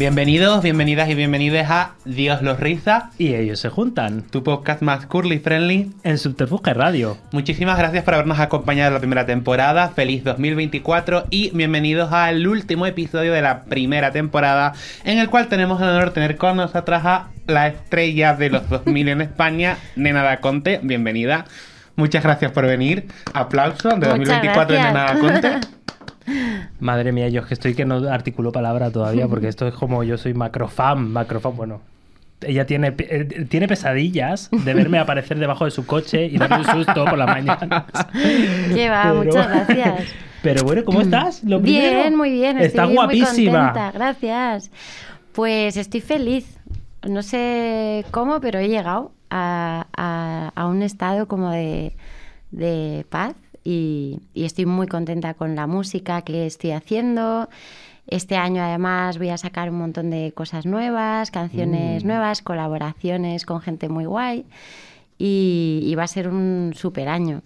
Bienvenidos, bienvenidas y bienvenidos a Dios los riza, Y ellos se juntan tu podcast más curly friendly. en Subterfuge Radio. Muchísimas gracias por habernos acompañado en la primera temporada. Feliz 2024 y bienvenidos al último episodio de la primera temporada en el cual tenemos el honor de tener con nosotras a la estrella de los 2000 en España, Nena da Conte. Bienvenida. Muchas gracias por venir. Aplauso de Muchas 2024 de Nena da. Conte. Madre mía, yo es que estoy que no articulo palabra todavía porque esto es como yo soy macrofan, macrofan, bueno. Ella tiene, eh, tiene pesadillas de verme aparecer debajo de su coche y darme un susto por la mañana. Qué va, Pero- muchas gracias. Pero bueno, ¿cómo estás? Lo Bien, primero. muy bien. Estás estoy guapísima. Muy contenta, gracias. Pues estoy feliz. No sé cómo, pero he llegado a, a- a un estado como de, de paz y, y estoy muy contenta con la música que estoy haciendo. Este año además voy a sacar un montón de cosas nuevas, canciones Mm. nuevas, colaboraciones con gente muy guay y, y va a ser un super año.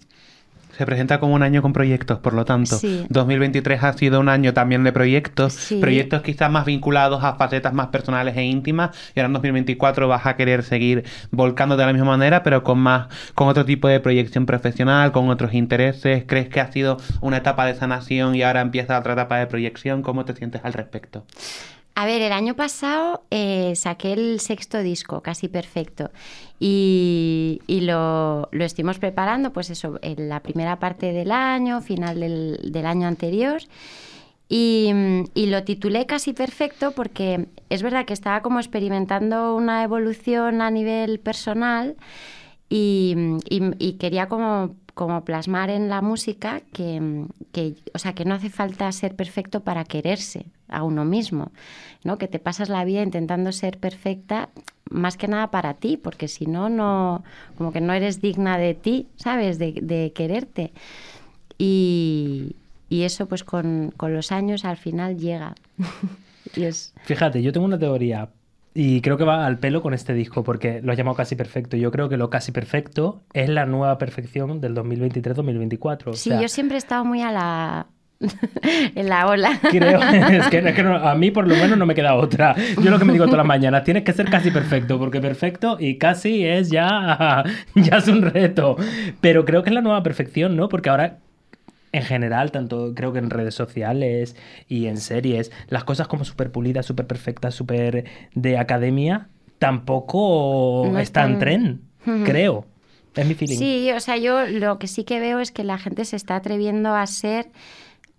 Se presenta como un año con proyectos, por lo tanto, Sí. 2023 ha sido un año también de proyectos, Sí. proyectos quizás más vinculados a facetas más personales e íntimas, y ahora en 2024 vas a querer seguir volcándote de la misma manera, pero con más, con otro tipo de proyección profesional, con otros intereses. ¿Crees que ha sido una etapa de sanación y ahora empieza otra etapa de proyección? ¿Cómo te sientes al respecto? A ver, el año pasado eh, saqué el sexto disco, casi perfecto, y, lo, lo estuvimos preparando, pues eso, en la primera parte del año, final del, del año anterior, y, lo titulé casi perfecto porque es verdad que estaba como experimentando una evolución a nivel personal y quería como, como plasmar en la música que, que, o sea, que no hace falta ser perfecto para quererse a uno mismo, ¿no? Que te pasas la vida intentando ser perfecta más que nada para ti, porque si no, no, como que no eres digna de ti, ¿sabes? De, de quererte. Y, y eso pues con, con los años al final llega. y es... Fíjate, yo tengo una teoría y creo que va al pelo con este disco porque lo has llamado casi perfecto. Yo creo que lo casi perfecto es la nueva perfección del 2023-2024. O Sí, sea, yo siempre he estado muy a la... en la ola. Creo, es que, es que no- a mí por lo menos no me queda otra. Yo lo que me digo todas las mañanas, tienes que ser casi perfecto, porque perfecto y casi es ya, ya es un reto. Pero creo que es la nueva perfección, ¿no? Porque ahora, en general, tanto creo que en redes sociales y en series, las cosas como súper pulidas, súper perfectas, súper de academia, tampoco No está en tren, creo. Es mi feeling. Sí, o sea, yo lo que sí que veo es que la gente se está atreviendo a ser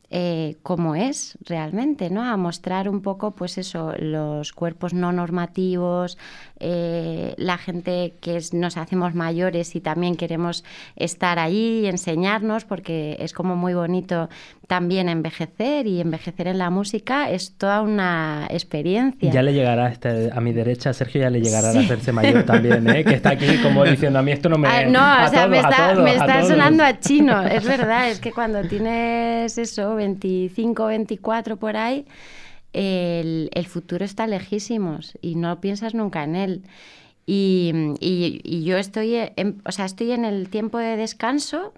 eh, como es realmente, ¿no? A mostrar un poco, pues eso, los cuerpos no normativos, eh, la gente que es- nos hacemos mayores y también queremos estar allí y enseñarnos, porque es como muy bonito también envejecer y envejecer en la música es toda una experiencia. Ya le llegará a, este- a mi derecha, Sergio ya le llegará Sí. a hacerse mayor también, ¿eh? que está aquí como diciendo a mí esto no me... Ah, no, a o sea, me a está, todos, me está sonando a chino. Es verdad, es que cuando tienes eso, 25, 24 por ahí, el, futuro está lejísimos y no piensas nunca en él. Y, y- y yo estoy en, o sea, estoy en el tiempo de descanso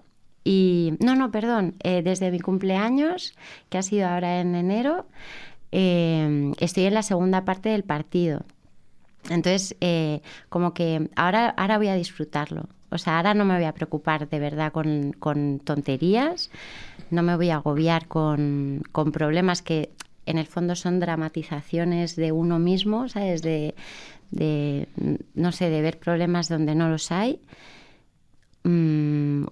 y... No, no, perdón, eh, desde mi cumpleaños, que ha sido ahora en enero, eh, estoy en la segunda parte del partido. Entonces, eh, como que ahora, ahora voy a disfrutarlo. O sea, ahora no me voy a preocupar de verdad con, con tonterías, no me voy a agobiar con, con problemas que en el fondo son dramatizaciones de uno mismo, ¿sabes? De, de, no sé, de ver problemas donde no los hay. Mm,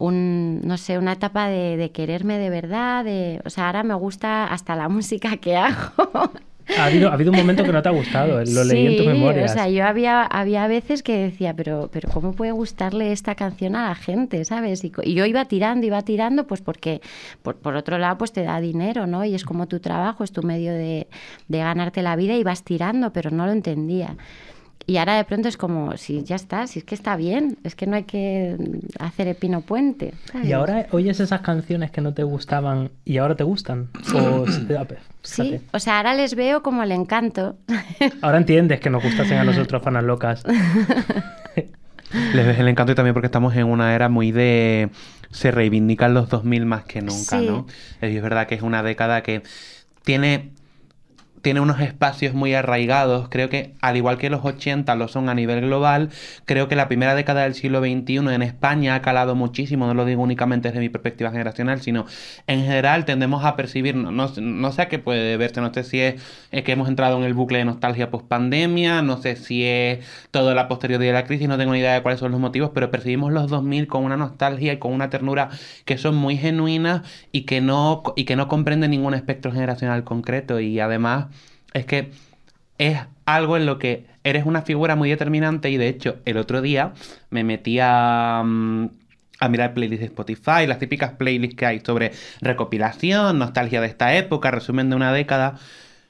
no sé, una etapa de, de quererme de verdad, de, o sea, ahora me gusta hasta la música que hago. Ha habido, ha habido un momento que no te ha gustado, lo leí en tus Sí, memorias. O sea, yo había, había veces que decía, pero, pero ¿cómo puede gustarle esta canción a la gente, sabes? Y, y yo iba tirando, iba tirando, pues porque, por, por otro lado, pues te da dinero, ¿no? Y es como tu trabajo, es tu medio de, de ganarte la vida y vas tirando, pero no lo entendía. Y ahora de pronto es como, si ya está, si es que está bien, es que no hay que hacer el pino puente. ¿sabes? Y ahora oyes esas canciones que no te gustaban y ahora te gustan. O, Sí, o sea, ahora les veo como el encanto. Ahora entiendes que nos gustasen a nosotros fanas locas. Les ves el encanto y también porque estamos en una era muy de... Se reivindican los 2000 más que nunca, Sí. ¿no? Es verdad que es una década que tiene... Tiene unos espacios muy arraigados. Creo que, al igual que los 80 lo son a nivel global, creo que la primera década del siglo XXI en España ha calado muchísimo. No lo digo únicamente desde mi perspectiva generacional, sino en general tendemos a percibir, no, no, no sé a qué puede verse, no sé si es, que hemos entrado en el bucle de nostalgia post pandemia, no sé si es todo la posteriori de la crisis, no tengo ni idea de cuáles son los motivos, pero percibimos los 2000 con una nostalgia y con una ternura que son muy genuinas y que no, y que no comprenden ningún espectro generacional concreto. Y además es que es algo en lo que eres una figura muy determinante y de hecho el otro día me metí a, mm, a mirar playlists de Spotify, las típicas playlists que hay sobre recopilación, nostalgia de esta época, resumen de una década.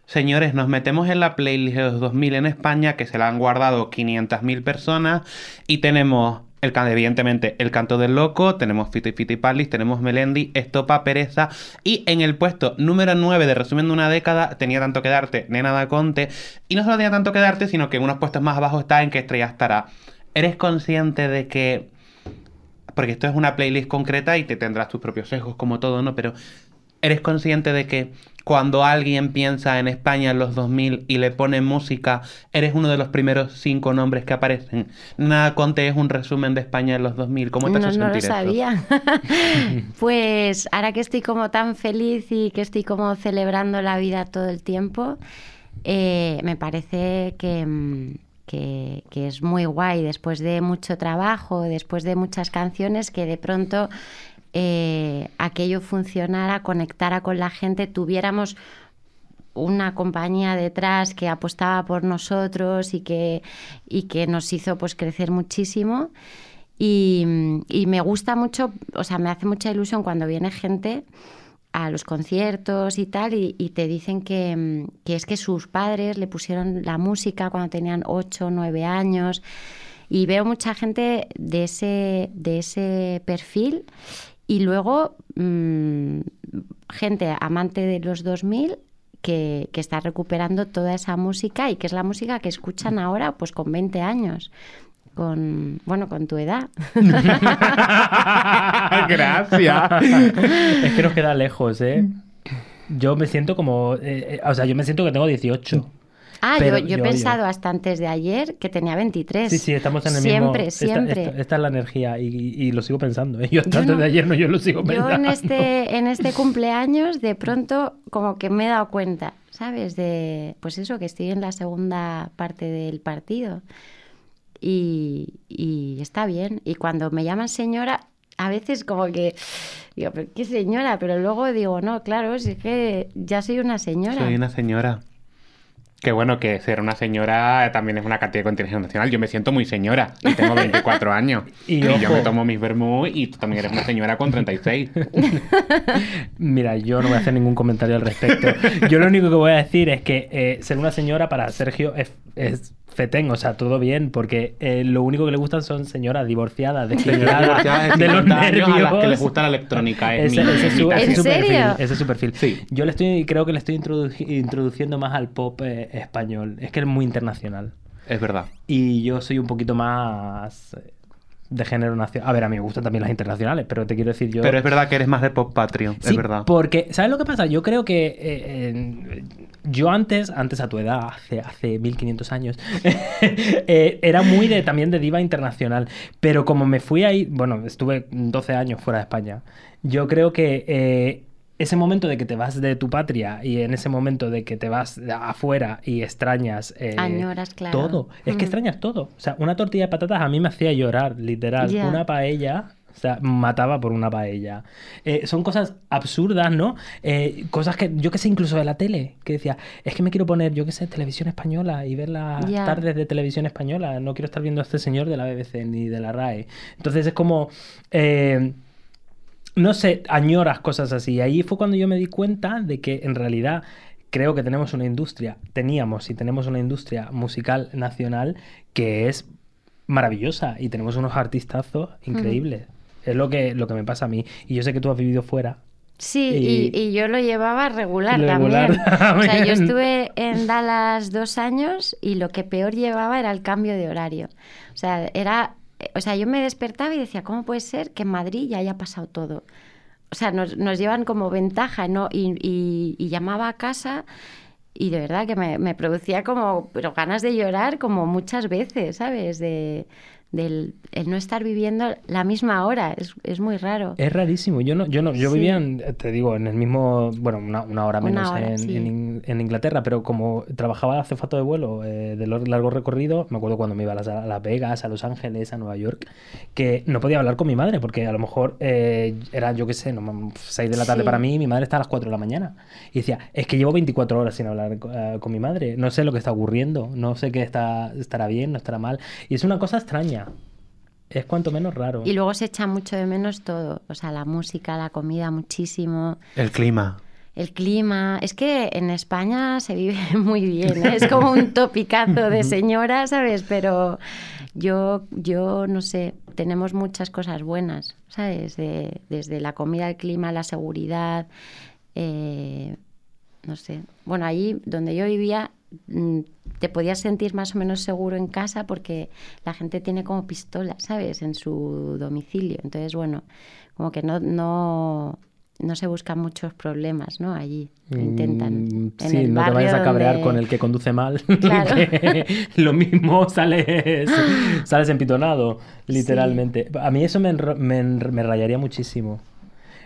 Señores, nos metemos en la playlist de los 2000 en España, que se la han guardado 500.000 personas, y tenemos, evidentemente, El Canto del Loco, tenemos Fito y Fito Palis, tenemos Melendi, Estopa, Pereza, y en el puesto número 9 de Resumen de una década, tenía tanto que darte, Nena da Conte, y no solo tenía tanto que darte, sino que unos puestos más abajo está en que estrella estará. ¿Eres consciente de que porque esto es una playlist concreta y te tendrás tus propios sesgos como todo, ¿no? Pero ¿eres consciente de que cuando alguien piensa en España en los 2000 y le pone música, eres uno de los primeros cinco nombres que aparecen? Nada Conte es un resumen de España en los 2000. ¿Cómo te no, hace no sentir lo sabía. pues ahora que estoy como tan feliz y que estoy como celebrando la vida todo el tiempo, eh, me parece que, mm, que, que es muy guay después de mucho trabajo, después de muchas canciones, que de pronto eh, aquello funcionara, conectara con la gente, tuviéramos una compañía detrás que apostaba por nosotros y que, y que nos hizo pues crecer muchísimo. Y, me gusta mucho, o sea, me hace mucha ilusión cuando viene gente a los conciertos y tal, y, te dicen que, que es que sus padres le pusieron la música cuando tenían 8 o 9 años. Y veo mucha gente de ese, de ese perfil. Y luego mm, gente amante de los 2000 que, que está recuperando toda esa música y que es la música que escuchan ahora pues con 20 años. Con, bueno, con tu edad. Gracias. es que nos queda lejos, ¿eh? Yo me siento como... eh, eh, o sea, yo me siento que tengo 18. Ah, Pero yo, yo he yo- pensado yo- hasta antes de ayer que tenía 23. Sí, sí, estamos en el siempre, mismo... esta- Siempre, Esta, esta es la energía y, y lo sigo pensando. ¿eh? Yo hasta Yo antes no- de ayer no, yo lo sigo Yo pensando. en este, en este cumpleaños de pronto como que me he dado cuenta, ¿sabes? De, pues eso, que estoy en la segunda parte del partido. Y, y está bien. Y cuando me llaman señora, a veces como que digo, ¿pero qué señora? Pero luego digo, no, claro, si es que ya soy una señora. Soy una señora. Qué bueno que ser una señora también es una cantidad de contingencia nacional. Yo me siento muy señora y tengo 24 años. Y y yo me tomo mis vermú y tú también eres una señora con 36. Mira, yo no voy a hacer ningún comentario al respecto. Yo lo único que voy a decir es que eh, ser una señora para Sergio es, es fetén, o sea, todo bien, porque eh, lo único que le gustan son señoras divorciadas, desquiladas, de los 50 años nervios. a las que les gusta la electrónica. Es Ese, mi- ese es su, perfil. Ese es su perfil. Sí. Yo le estoy, creo que le estoy introdu- introduciendo más al pop eh, español. Es que es muy internacional. Es verdad. Y yo soy un poquito más eh, de género nacional. A ver, a mí me gustan también las internacionales, pero te quiero decir yo. Pero es verdad que eres más de pop patrio. Sí, es verdad. Porque, ¿sabes lo que pasa? Yo creo que eh, yo antes, antes a tu edad, hace, hace 1500 años, eh, era muy de también de diva internacional. Pero como me fui ahí, bueno, estuve 12 años fuera de España, yo creo que eh, ese momento de que te vas de tu patria y en ese momento de que te vas afuera y extrañas eh, Añoras, claro. todo, es que Mm. extrañas todo. O sea, una tortilla de patatas a mí me hacía llorar, literal. Una paella. O sea, mataba por una paella. Eh, son cosas absurdas, ¿no? Eh, cosas que, yo que sé, incluso de la tele, que decía, es que me quiero poner, yo que sé, televisión española y ver las tardes de televisión española. No quiero estar viendo a este señor de la BBC ni de la RAE. Entonces es como, eh, no sé, añoras cosas así. Ahí fue cuando yo me di cuenta de que en realidad creo que tenemos una industria, teníamos y tenemos una industria musical nacional que es maravillosa y tenemos unos artistazos increíbles. Es lo que, lo que me pasa a mí. Y yo sé que tú has vivido fuera. Sí, Y- y, y yo lo llevaba regular, Regular, también. O sea, yo estuve en Dallas dos años y lo que peor llevaba era el cambio de horario. O sea, era, o sea, yo me despertaba y decía, ¿cómo puede ser que en Madrid ya haya pasado todo? O sea, nos, nos llevan como ventaja, ¿no? Y llamaba a casa y de verdad que me, me producía como, pero ganas de llorar como muchas veces, ¿sabes? De, del el no estar viviendo la misma hora, es, es muy raro. Es rarísimo. Yo no, yo no, yo Sí. vivía, en, te digo, en el mismo, bueno, una, una hora Una menos hora, en, sí. en In- en Inglaterra, pero como trabajaba de azafato de vuelo eh, de largo recorrido, me acuerdo cuando me iba a las, a Las Vegas, a Los Ángeles, a Nueva York, que no podía hablar con mi madre porque a lo mejor eh, era, yo qué sé, no, 6 de la tarde Sí. para mí y mi madre está a las 4 de la mañana. Y decía, es que llevo 24 horas sin hablar eh, con mi madre, no sé lo que está ocurriendo, no sé qué está, estará bien, no estará mal. Y es una cosa extraña. Es cuanto menos raro. Y luego se echa mucho de menos todo, o sea, la música, la comida, muchísimo, El clima. el clima. Es que en España se vive muy bien, ¿eh? es como un topicazo de señora, ¿sabes? Pero yo, yo no sé, tenemos muchas cosas buenas, ¿sabes? De- desde la comida, el clima, la seguridad, eh, no sé. Bueno, allí donde yo vivía te podías sentir más o menos seguro en casa porque la gente tiene como pistolas, ¿sabes? En su domicilio. Entonces, bueno, como que no, no, no se buscan muchos problemas, ¿no? Allí intentan. Mm, sí, no te vayas a cabrear donde- con el que conduce mal. Claro. que lo mismo sales, sales empitonado, literalmente. A mí eso me, enro- me, me rayaría muchísimo.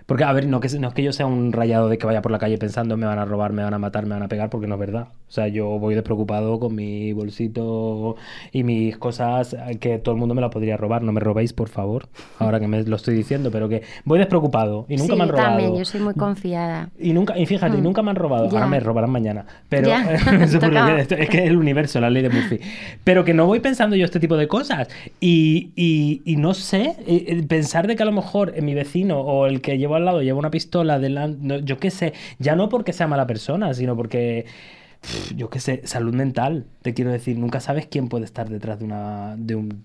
Porque, a ver, no, que, no es que yo sea un rayado de que vaya por la calle pensando me van a robar, me van a matar, me van a pegar, porque no es verdad. O sea, yo voy despreocupado con mi bolsito y mis cosas eh, que todo el mundo me la podría robar. No me robéis, por favor, ahora que me lo estoy diciendo, pero que voy despreocupado y nunca sí, me han robado. también, yo soy muy confiada. Y nunca, y fíjate, Mm. nunca me han robado. Ahora me robarán mañana. Pero es que es el universo, la ley de Murphy. Pero que no voy pensando yo este tipo de cosas. Y, y- y no sé, eh, eh, pensar de que a lo mejor mi vecino o el que al lado lleva una pistola delante, yo qué sé, ya no porque sea mala persona, sino porque yo qué sé, salud mental, te quiero decir, nunca sabes quién puede estar detrás de una de un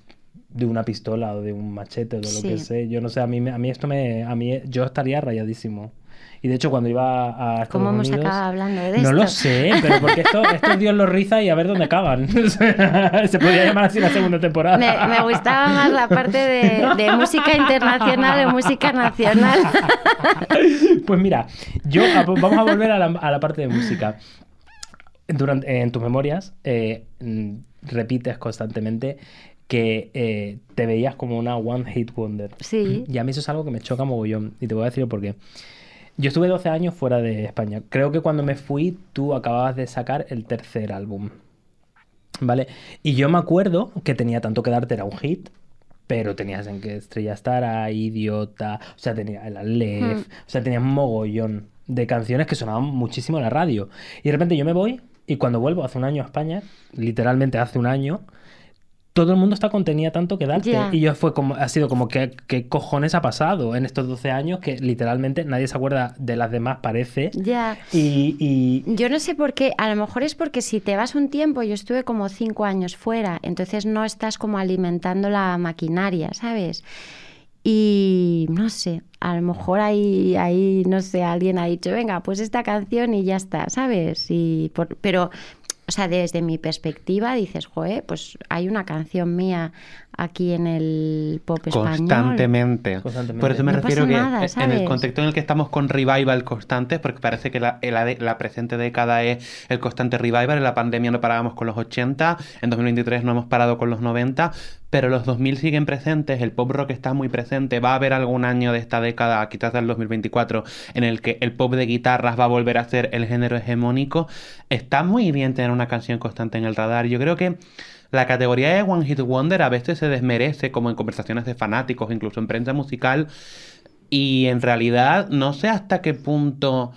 de una pistola o de un machete o de lo que sé. Yo no sé, a mí, a mí esto me... A mí, yo estaría rayadísimo. Y de hecho, cuando iba a Estados ¿Cómo hemos Unidos... acabado hablando de No esto? lo sé, pero porque esto, esto Dios lo riza y a ver dónde acaban. Se podría llamar así la segunda temporada. Me, me gustaba más la parte de, de música internacional o música nacional. Pues mira, yo vamos a volver a la, a la parte de música. Durante, en tus memorias eh, mm, repites constantemente que eh, te veías como una one hit wonder. Sí. Y a mí eso es algo que me choca mogollón. Y te voy a decir por qué. Yo estuve 12 años fuera de España. Creo que cuando me fui, tú acababas de sacar el tercer álbum. ¿Vale? Y yo me acuerdo que tenía tanto que darte, era un hit. Pero tenías en que Estrella Estará, Idiota, o sea, tenía el Aleph, Hmm. o sea, tenías mogollón de canciones que sonaban muchísimo en la radio. Y de repente yo me voy y cuando vuelvo hace un año a España, literalmente hace un año, todo el mundo está con tenía tanto que darte. Ya. Y yo fue como, ha sido como, ¿qué, qué cojones ha pasado en estos 12 años? Que literalmente nadie se acuerda de las demás, parece. Ya. Y, y- Yo no sé por qué, a lo mejor es porque si te vas un tiempo, yo estuve como cinco años fuera, entonces no estás como alimentando la maquinaria, ¿sabes? Y no sé, a lo mejor ahí, ahí no sé, alguien ha dicho, venga, pues esta canción y ya está, ¿sabes? Y por- pero, o sea, desde mi perspectiva dices, joder, pues hay una canción mía aquí en el pop español. Constantemente. Constantemente. Por eso me No refiero que nada, en el contexto en el que estamos con revival constantes, porque parece que la, la, de- la presente década es el constante revival, en la pandemia no parábamos con los 80, en 2023 no hemos parado con los 90, pero los 2000 siguen presentes, el pop rock está muy presente, va a haber algún año de esta década, quizás del 2024, en el que el pop de guitarras va a volver a ser el género hegemónico. Está muy bien tener una canción constante en el radar. Yo creo que la categoría de One Hit Wonder a veces se desmerece, como en conversaciones de fanáticos, incluso en prensa musical, y en realidad no sé hasta qué punto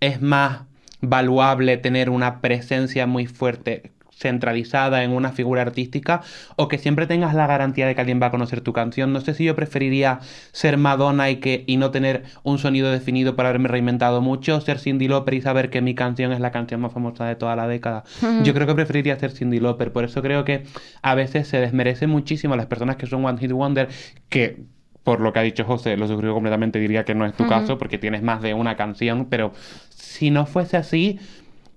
es más valuable tener una presencia muy fuerte centralizada en una figura artística o que siempre tengas la garantía de que alguien va a conocer tu canción. No sé si yo preferiría ser Madonna y que y no tener un sonido definido para haberme reinventado mucho, ser Cindy Lauper y saber que mi canción es la canción más famosa de toda la década. Yo creo que preferiría ser Cindy Lauper, por eso creo que a veces se desmerece muchísimo a las personas que son One Hit Wonder que por lo que ha dicho José, lo suscribo completamente, diría que no es tu caso porque tienes más de una canción, pero si no fuese así,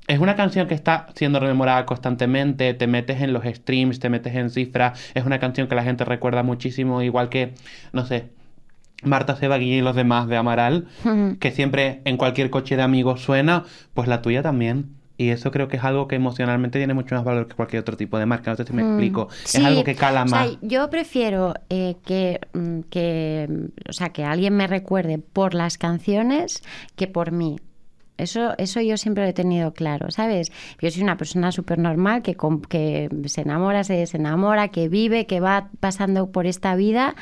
es una canción que está siendo rememorada constantemente, te metes en los streams, te metes en cifras, es una canción que la gente recuerda muchísimo, igual que, no sé, Marta Sebagui y los demás de Amaral, que siempre en cualquier coche de amigos suena, pues la tuya también. Y eso creo que es algo que emocionalmente tiene mucho más valor que cualquier otro tipo de marca. No sé si me explico. Sí, es algo que cala o sea, más. yo prefiero eh, que, mm, que, mm, o sea, que alguien me recuerde por las canciones que por mí. Eso, eso yo siempre lo he tenido claro, ¿sabes? Yo soy una persona súper normal que, que se enamora, se desenamora, que vive, que va pasando por esta vida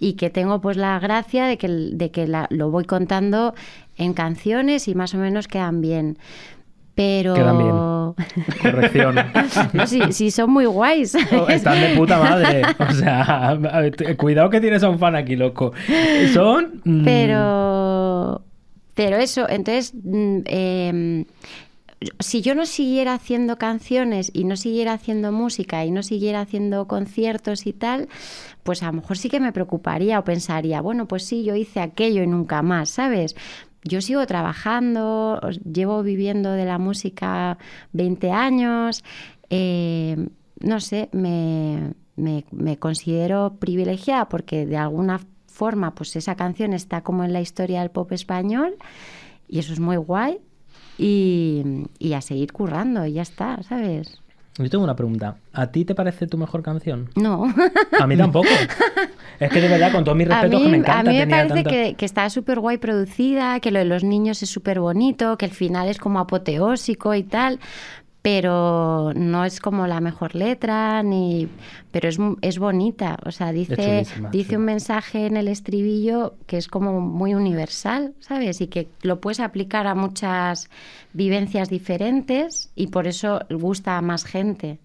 y que tengo pues la gracia de que, de que la- lo voy contando en canciones y más o menos quedan bien. Pero... Quedan bien. Corrección. No, sí, sí, son muy guays. Oh, Están de puta madre. O sea, cuidado que tienes a un fan aquí, loco. Son. mm, Pero, pero eso, entonces, mm, em, si yo no siguiera haciendo canciones y no siguiera haciendo música y no siguiera haciendo conciertos y tal, pues a lo mejor sí que me preocuparía o pensaría, bueno, pues sí, yo hice aquello y nunca más, ¿sabes? Yo sigo trabajando, llevo viviendo de la música 20 años, eh, no sé, me, me- me considero privilegiada porque de alguna forma pues esa canción está como en la historia del pop español y eso es muy guay y, y a seguir currando y ya está, ¿sabes? Yo tengo una pregunta. ¿A ti te parece tu mejor canción? No. A mí tampoco. es que de verdad, con todos mis A respetos, mí, que me a encanta. mí me parece tanta- que, que está súper guay producida, que lo de los niños es súper bonito, que el final es como apoteósico y tal, pero no es como la mejor letra, ni pero es, es bonita. O sea, dice, dice sí. un mensaje en el estribillo que es como muy universal, ¿sabes? Y que lo puedes aplicar a muchas vivencias diferentes y por eso gusta a más gente.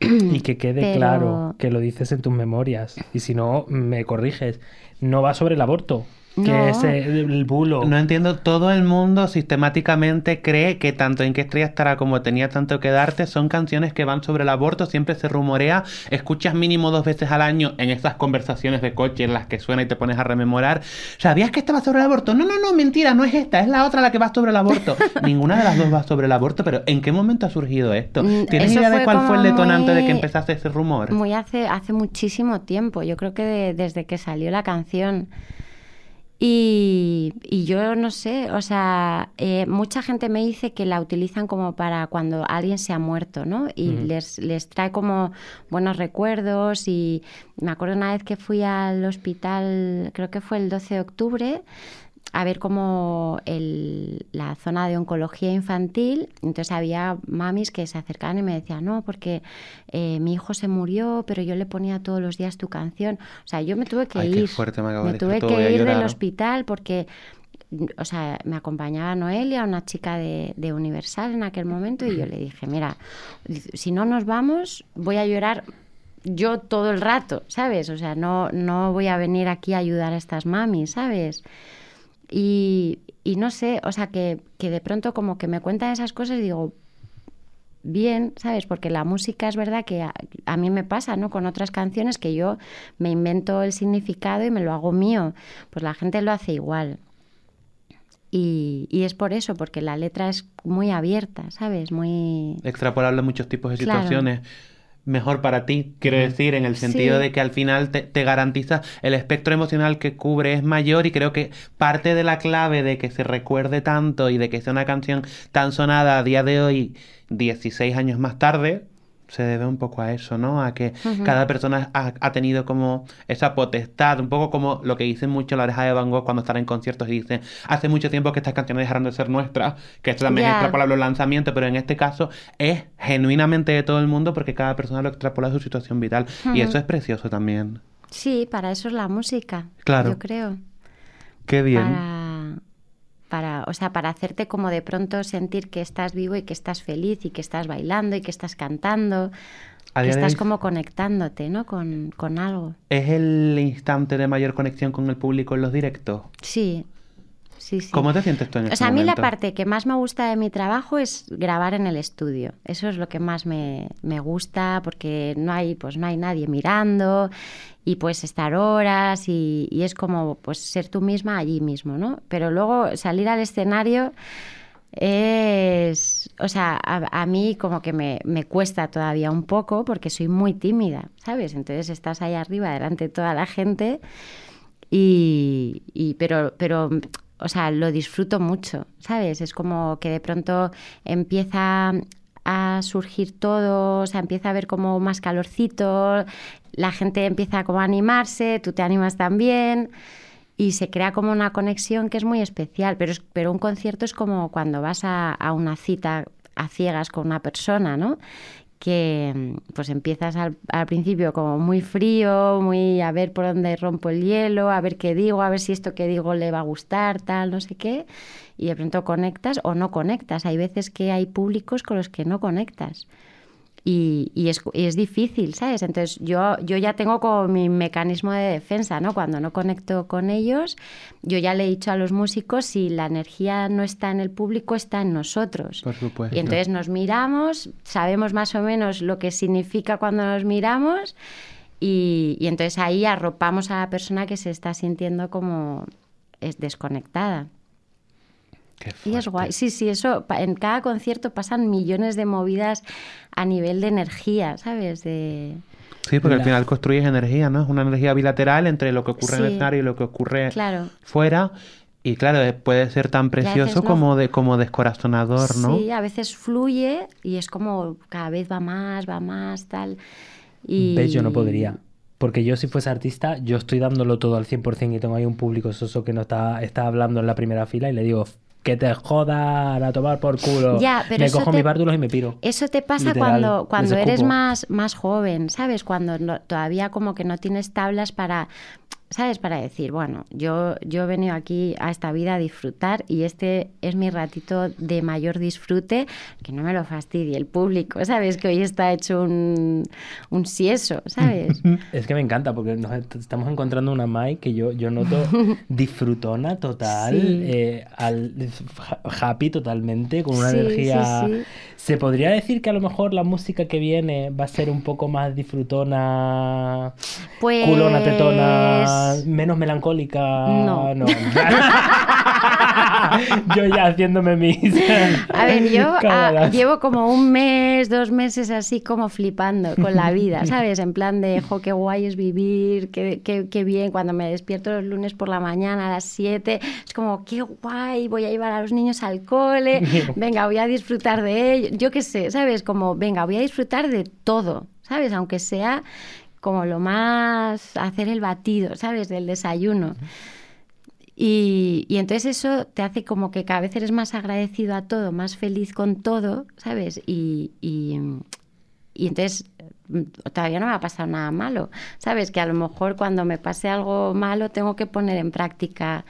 Y que quede Pero- claro que lo dices en tus memorias. Y si no, me corriges. No va sobre el aborto. Que No. es el bulo. No entiendo, todo el mundo sistemáticamente cree que tanto En qué estrella estará como Tenía tanto que darte son canciones que van sobre el aborto, siempre se rumorea, escuchas mínimo dos veces al año en esas conversaciones de coche en las que suena y te pones a rememorar. ¿Sabías que esta va sobre el aborto? No, no, no, mentira, no es esta, es la otra la que va sobre el aborto. Ninguna de las dos va sobre el aborto, pero ¿en qué momento ha surgido esto? Mm, ¿Tienes eso idea de cuál fue el detonante de que empezase ese rumor? Muy hace, hace muchísimo tiempo, yo creo que de- desde que salió la canción. Y, y yo no sé, o sea, eh, mucha gente me dice que la utilizan como para cuando alguien se ha muerto, ¿no? Y les, les trae como buenos recuerdos y me acuerdo una vez que fui al hospital, creo que fue el 12 de octubre, a ver como el- la zona de oncología infantil, entonces había mamis que se acercaban y me decían, no, porque eh, mi hijo se murió, pero yo le ponía todos los días tu canción. O sea, yo me tuve que Ay, ir, fuerte, me tuve que ir del hospital porque, o sea, me acompañaba Noelia, una chica de, de Universal en aquel momento, y yo le dije, mira, si no nos vamos, voy a llorar yo todo el rato, ¿sabes? O sea, no, no voy a venir aquí a ayudar a estas mamis, ¿sabes? Y, y no sé, o sea, que, que de pronto como que me cuentan esas cosas y digo, bien, ¿sabes? Porque la música es verdad que a, a mí me pasa, ¿no? Con otras canciones que yo me invento el significado y me lo hago mío. Pues la gente lo hace igual. Y, y es por eso, porque la letra es muy abierta, ¿sabes? Muy... extrapolable a muchos tipos de Claro. situaciones. Mejor para ti, quiero decir, en el sentido Sí. de que al final te, te garantiza el espectro emocional que cubre es mayor y creo que parte de la clave de que se recuerde tanto y de que sea una canción tan sonada a día de hoy, 16 años más tarde, se debe un poco a eso, ¿no? A que cada persona ha, ha tenido como esa potestad, un poco como lo que dicen mucho la oreja de Van Gogh cuando están en conciertos y dicen, hace mucho tiempo que estas canciones dejaron de ser nuestras, que esto también es Ya. extrapolable al lanzamiento, pero en este caso es genuinamente de todo el mundo porque cada persona lo extrapola a su situación vital y eso es precioso también. Sí, para eso es la música. Claro. Yo creo. Qué bien. Para, para, o sea, para hacerte como de pronto sentir que estás vivo y que estás feliz y que estás bailando y que estás cantando, que estás como conectándote, ¿no? Con, con algo. ¿Es el instante de mayor conexión con el público en los directos? Sí, sí, sí. ¿Cómo te sientes tú en O este sea, a mí la parte que más me gusta de mi trabajo es grabar en el estudio. Eso es lo que más me, me gusta porque no hay, pues no hay nadie mirando y puedes estar horas y, y es como pues ser tú misma allí mismo, ¿no? Pero luego salir al escenario es, o sea, a, a mí como que me, me cuesta todavía un poco porque soy muy tímida, ¿sabes? Entonces estás ahí arriba delante de toda la gente y, y- pero, pero, o sea, lo disfruto mucho, ¿sabes? Es como que de pronto empieza a surgir todo, o sea, empieza a haber como más calorcito, la gente empieza como a animarse, tú te animas también y se crea como una conexión que es muy especial, pero, es- pero un concierto es como cuando vas a, a una cita a ciegas con una persona, ¿no? Que mm, pues empiezas al, al principio como muy frío, muy a ver por dónde rompo el hielo, a ver qué digo, a ver si esto que digo le va a gustar, tal, no sé qué, y de pronto conectas o no conectas. Hay veces que hay públicos con los que no conectas. Y, y es, y es difícil, ¿sabes? Entonces yo, yo ya tengo como mi mecanismo de defensa, ¿no? Cuando no conecto con ellos, yo ya le he dicho a los músicos, si la energía no está en el público, está en nosotros. Por supuesto. Y entonces nos miramos, sabemos más o menos lo que significa cuando nos miramos y, y entonces ahí arropamos a la persona que se está sintiendo como es desconectada. Y es guay. Sí, sí, eso en cada concierto pasan millones de movidas a nivel de energía, ¿sabes? De... Sí, porque al final construyes energía, ¿no? Es una energía bilateral entre lo que ocurre en el Sí. escenario y lo que ocurre Claro. fuera. Y claro, eh, puede ser tan veces precioso no- como, de, como descorazonador, ¿no? Sí, a veces fluye y es como cada vez va más, va más, tal. Y... ¿Ves? Yo no podría. Porque yo si fuese artista, yo estoy dándolo todo al 100% y tengo ahí un público soso que no está, está hablando en la primera fila y le digo, que te jodan a tomar por culo. Ya, pero me cojo te- mis bártulos y me piro. Eso te pasa Literal, cuando, cuando eres más, más joven, ¿sabes? Cuando no- todavía como que no tienes tablas para, ¿sabes? Para decir, bueno, yo, yo he venido aquí a esta vida a disfrutar y este es mi ratito de mayor disfrute, que no me lo fastidie el público, ¿sabes? Que hoy está hecho un, un sieso, ¿sabes? Es que me encanta porque nos est- estamos encontrando una Mai que yo, yo noto disfrutona total, Sí. eh, al, happy totalmente, con una Sí, energía... sí. ¿Se podría decir que a lo mejor la música que viene va a ser un poco más disfrutona, Pues... culona, tetona, menos melancólica? No. yo ya haciéndome mis... A ver, yo ah, llevo como un mes, dos meses así como flipando con la vida, ¿sabes? En plan de, jo, qué guay es vivir, qué, qué- qué bien, cuando me despierto los lunes por la mañana a las 7, es como, qué guay, voy a llevar a los niños al cole, venga, voy a disfrutar de ello, yo qué sé, ¿sabes? Como, venga, voy a disfrutar de todo, ¿sabes? Aunque sea como lo más, hacer el batido, ¿sabes? Del desayuno. Y, y entonces eso te hace como que cada vez eres más agradecido a todo, más feliz con todo, ¿sabes? Y, y, y entonces mm, todavía no me ha pasado nada malo, ¿sabes? Que a lo mejor cuando me pase algo malo tengo que poner en práctica,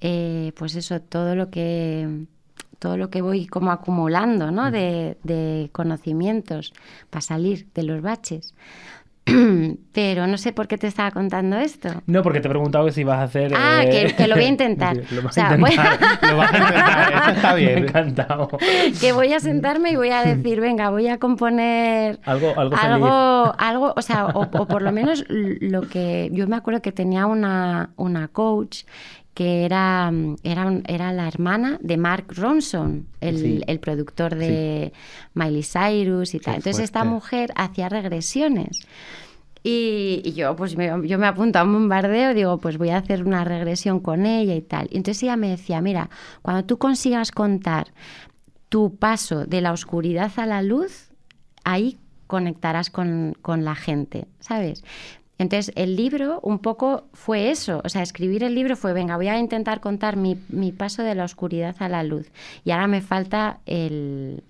eh, pues eso, todo lo que todo lo que voy como acumulando, ¿no? De, de conocimientos para salir de los baches. Pero no sé por qué te estaba contando esto. No, porque te he preguntado que si vas a hacer... Ah, eh, que, que lo voy a intentar. Sí, lo vas O sea, a voy intentar. a- Lo vas a intentar, eso está Me bien. encantado. que voy a sentarme y voy a decir, venga, voy a componer Algo, algo, algo, algo, o sea, o, o por lo menos lo que yo me acuerdo que tenía una, una coach que era, era, un- era la hermana de Mark Ronson, el, Sí. el productor de Miley Cyrus y tal. Entonces esta mujer hacía regresiones. Y, y yo, pues me, yo me apunto a un bombardeo, digo, pues voy a hacer una regresión con ella y tal. Y entonces ella me decía, mira, cuando tú consigas contar tu paso de la oscuridad a la luz, ahí conectarás con, con la gente, ¿sabes? Entonces, el libro un poco fue eso, o sea, escribir el libro fue, venga, voy a intentar contar mi, mi paso de la oscuridad a la luz. Y ahora me falta el,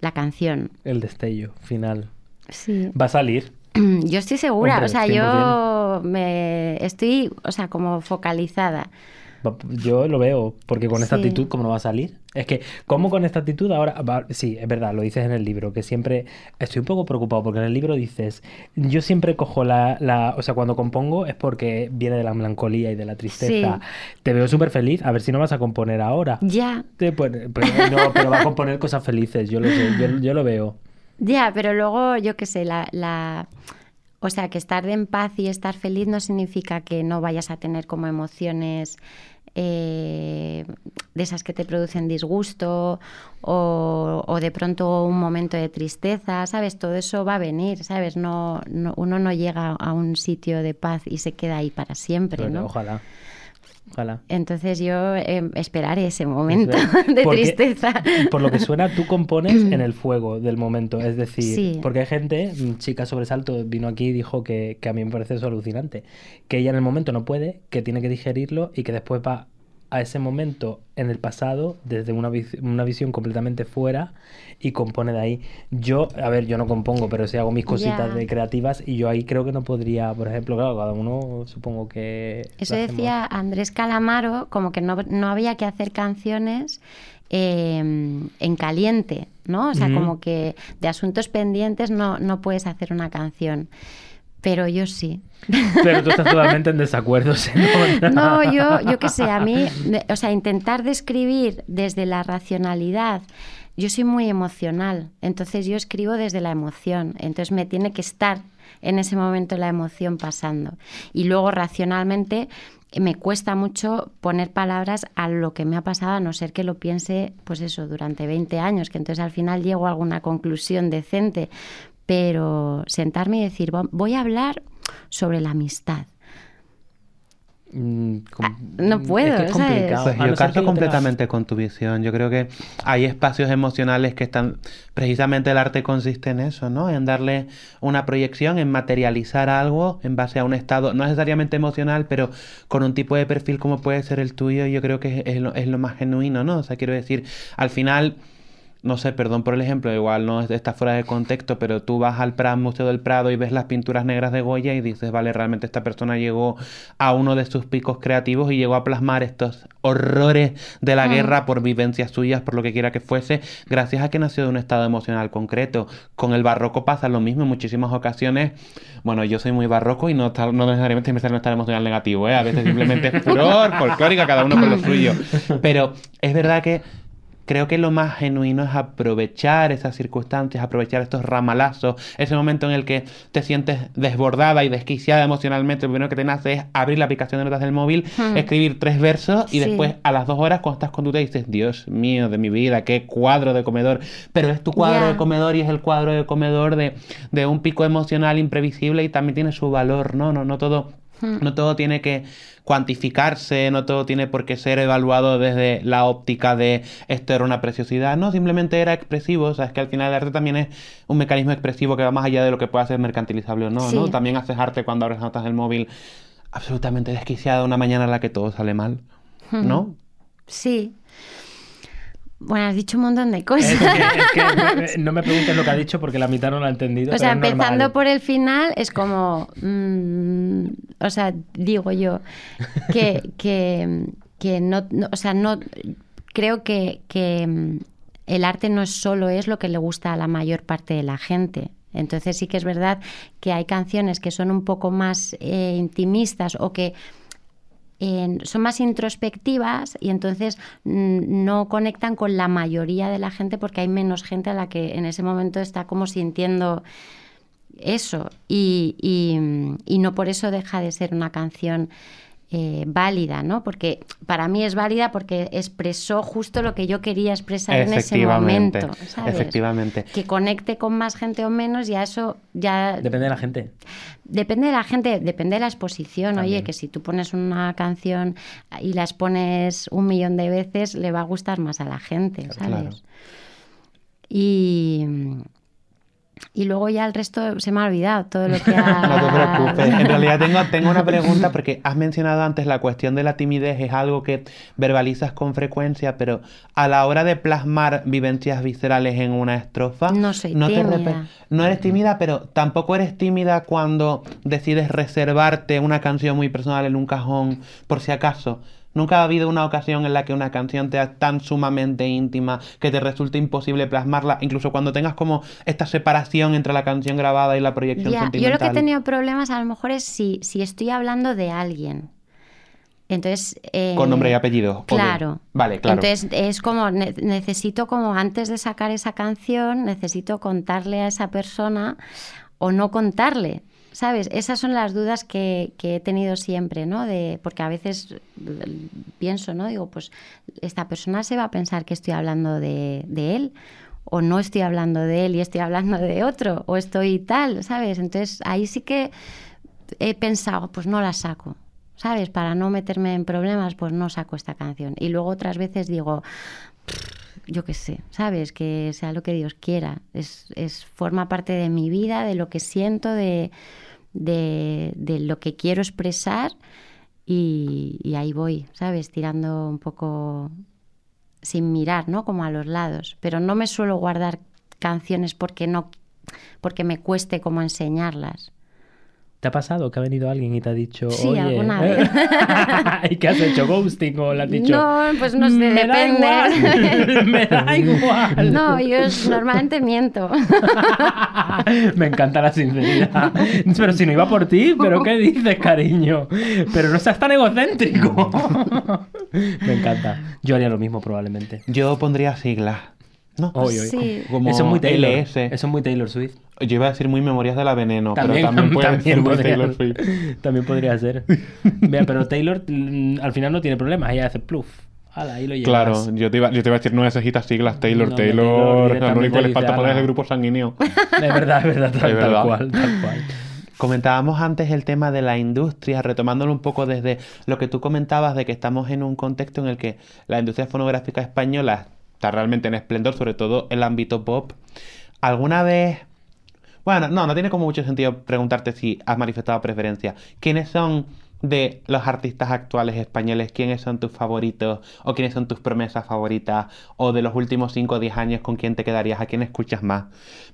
la canción. El destello final. Sí. Va a salir. Yo estoy segura, Hombre, o sea, 100%. yo me estoy, o sea, como focalizada. Yo lo veo, porque con esta Sí. actitud, ¿cómo no va a salir? Es que, ¿cómo con esta actitud ahora? va- sí, es verdad, lo dices en el libro, que siempre estoy un poco preocupado, porque en el libro dices, yo siempre cojo la, la- o sea, cuando compongo es porque viene de la melancolía y de la tristeza. Te veo súper feliz, a ver si no vas a componer ahora. Ya, Te pero, no, pero va a componer cosas felices, yo lo sé, yo, yo lo veo. ya, pero luego, yo qué sé, la, la... O sea, que estar en paz y estar feliz no significa que no vayas a tener como emociones eh, de esas que te producen disgusto o, o de pronto un momento de tristeza, ¿sabes? Todo eso va a venir, ¿sabes? No, no- uno no llega a un sitio de paz y se queda ahí para siempre, ¿no? Ojalá, ojalá. Entonces yo eh, esperaré ese momento de Porque, tristeza. Por lo que suena, tú compones en el fuego del momento. Es decir, Sí. porque hay gente, mm, chica sobresalto, vino aquí y dijo que, que a mí me parece eso alucinante. Que ella en el momento no puede, que tiene que digerirlo y que después va a ese momento en el pasado desde una, vis- una visión completamente fuera y compone de ahí. Yo, a ver, yo no compongo, pero sí hago mis cositas de creativas y yo ahí creo que no podría, por ejemplo, claro, cada uno supongo que... Eso decía Andrés Calamaro, como que no, no había que hacer canciones eh, en caliente, ¿no? O sea, como que de asuntos pendientes no, no puedes hacer una canción. Pero yo sí. Pero tú estás totalmente en desacuerdo, se nota. No, yo, yo qué sé, a mí, o sea, intentar describir desde la racionalidad. Yo soy muy emocional, entonces yo escribo desde la emoción, entonces me tiene que estar en ese momento la emoción pasando. Y luego racionalmente me cuesta mucho poner palabras a lo que me ha pasado, a no ser que lo piense, pues eso, durante 20 años, que entonces al final llego a alguna conclusión decente. Pero sentarme y decir, "Vo- voy a hablar sobre la amistad. Mm, Ah, no puedo, es que es ¿sabes? complicado. Pues yo tengas- completamente con tu visión. Yo creo que hay espacios emocionales que están. Precisamente el arte consiste en eso, ¿no? En darle una proyección, en materializar algo en base a un estado, no necesariamente emocional, pero con un tipo de perfil como puede ser el tuyo, yo creo que es, es lo, es lo más genuino, ¿no? O sea, quiero decir, al final. No sé, perdón por el ejemplo, igual no es- está fuera de contexto, pero tú vas al Prado, Museo del Prado y ves las pinturas negras de Goya y dices, vale, realmente esta persona llegó a uno de sus picos creativos y llegó a plasmar estos horrores de la Mm. guerra por vivencias suyas, por lo que quiera que fuese, gracias a que nació de un estado emocional concreto. Con el barroco pasa lo mismo en muchísimas ocasiones. Bueno, yo soy muy barroco y no, está- no necesariamente me sale un estado emocional negativo, ¿eh? A veces simplemente es furor, folclórica, cada uno con lo suyo. Pero es verdad que Creo que lo más genuino es aprovechar esas circunstancias, aprovechar estos ramalazos, ese momento en el que te sientes desbordada y desquiciada emocionalmente. Lo primero que te nace es abrir la aplicación de notas del móvil, Hmm. escribir tres versos y Sí. después a las dos horas cuando estás con tu té dices, Dios mío de mi vida, qué cuadro de comedor. Pero es tu cuadro de comedor y es el cuadro de comedor de, de un pico emocional imprevisible y también tiene su valor, ¿no? No, no todo... Hmm. No todo tiene que cuantificarse, no todo tiene por qué ser evaluado desde la óptica de esto era una preciosidad, no, simplemente era expresivo, o sea, es que al final el arte también es un mecanismo expresivo que va más allá de lo que pueda ser mercantilizable o no. También haces arte cuando abres notas del móvil absolutamente desquiciada una mañana en la que todo sale mal, ¿no? Sí. Bueno, has dicho un montón de cosas. Es que, es que, eh, no me preguntes lo que ha dicho porque la mitad no la he entendido. O sea, es empezando por el final, es como. mm, o sea, digo yo que, que, que no, no- O sea, no. Creo que, que mm, el arte no es solo es lo que le gusta a la mayor parte de la gente. Entonces sí que es verdad que hay canciones que son un poco más eh, intimistas o que son más introspectivas y entonces mm, no conectan con la mayoría de la gente porque hay menos gente a la que en ese momento está como sintiendo eso. Y no por eso deja de ser una canción eh, válida, ¿no? Porque para mí es válida porque expresó justo lo que yo quería expresar en ese momento, ¿sabes? efectivamente. Que conecte con más gente o menos, ya eso ya Depende de la gente. Depende de la gente, depende de la exposición. También. Oye, que si tú pones una canción y la expones un millón de veces, le va a gustar más a la gente, ¿sabes? Claro. Y, y luego ya el resto se me ha olvidado todo lo que ha... No te preocupes. En realidad tengo, tengo una pregunta porque has mencionado antes la cuestión de la timidez, es algo que verbalizas con frecuencia, pero a la hora de plasmar vivencias viscerales en una estrofa, No soy te repe- tímida. no eres tímida, pero tampoco eres tímida cuando decides reservarte una canción muy personal en un cajón, por si acaso. Nunca ha habido una ocasión en la que una canción te sea tan sumamente íntima que te resulte imposible plasmarla, incluso cuando tengas como esta separación entre la canción grabada y la proyección yo sentimental. lo que he tenido problemas a lo mejor es si, si estoy hablando de alguien. Entonces. eh, Con nombre y apellido. Claro. Vale, claro. Entonces es como ne- necesito como antes de sacar esa canción necesito contarle a esa persona o no contarle. ¿Sabes? Esas son las dudas que, he tenido siempre, ¿no? De, porque a veces pienso, ¿no? Digo, pues esta persona se va a pensar que estoy hablando de, de él o no estoy hablando de él y estoy hablando de otro o estoy tal, ¿sabes? Entonces ahí sí que he pensado, pues no la saco, ¿sabes? Para no meterme en problemas, pues no saco esta canción. Y luego otras veces digo, yo qué sé, ¿sabes? Que sea lo que Dios quiera. Es, es, forma parte de mi vida, de lo que siento, de, de, lo que quiero expresar y, y ahí voy, ¿sabes? Tirando un poco sin mirar, ¿no? Como a los lados. Pero no me suelo guardar canciones porque no porque me cueste como enseñarlas. ¿Te ha pasado que ha venido alguien y te ha dicho, Sí, oye, alguna vez. ¿y qué has hecho? ¿Ghosting? ¿O le has dicho? No, pues no sé, "Me da depende. igual, me da igual. No, yo normalmente miento. Me encanta la sinceridad. Pero si no iba por ti, ¿pero qué dices, cariño? Pero no seas tan egocéntrico. Me encanta. Yo haría lo mismo probablemente. Yo pondría siglas. ¿No? Oye, oye. Sí. Como Eso es muy Taylor. LS. Eso es muy Taylor Swift. Yo iba a decir muy Memorias de la Veneno, También, pero también puede también ser podría, Taylor Swift. también podría ser. Mira, pero Taylor mm, al final no tiene problemas. Ella hace pluf. Hala, ahí lo llevas. Claro, yo te, iba, yo te iba a decir no necesitas siglas, Taylor, No, Taylor. Taylor lo único que le falta poner es "Ala". el grupo sanguíneo. Es verdad, es verdad, tal, Es tal verdad. cual, tal cual. Comentábamos antes el tema de la industria, retomándolo un poco desde lo que tú comentabas de que estamos en un contexto en el que la industria fonográfica española está realmente en esplendor, sobre todo el ámbito pop. ¿Alguna vez... Bueno, no, no tiene como mucho sentido preguntarte si has manifestado preferencia. ¿Quiénes son de los artistas actuales españoles? ¿Quiénes son tus favoritos? ¿O quiénes son tus promesas favoritas? ¿O de los últimos 5 o 10 años con quién te quedarías? ¿A quién escuchas más?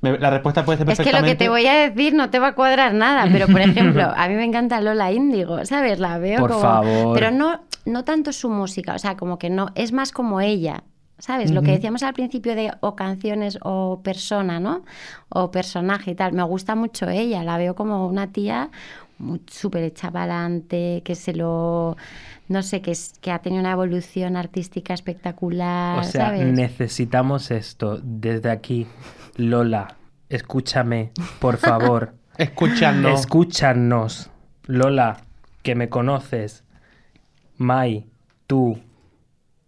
Me- la respuesta puede ser Es que lo perfectamente... que te voy a decir no te va a cuadrar nada, pero por ejemplo, a mí me encanta Lola Índigo, ¿sabes? La veo Por como... favor. Pero no, no tanto su música, o sea, como que no, es más como ella, ¿sabes? Lo que decíamos al principio de o canciones o persona, ¿no? O personaje y tal. Me gusta mucho ella, la veo como una tía súper hecha para adelante, que se lo... No sé, que, es, que ha tenido una evolución artística espectacular, O sea, ¿sabes? necesitamos esto desde aquí. Lola, escúchame, por favor. Escuchando. Escúchanos. Lola, que me conoces. Mai, tú.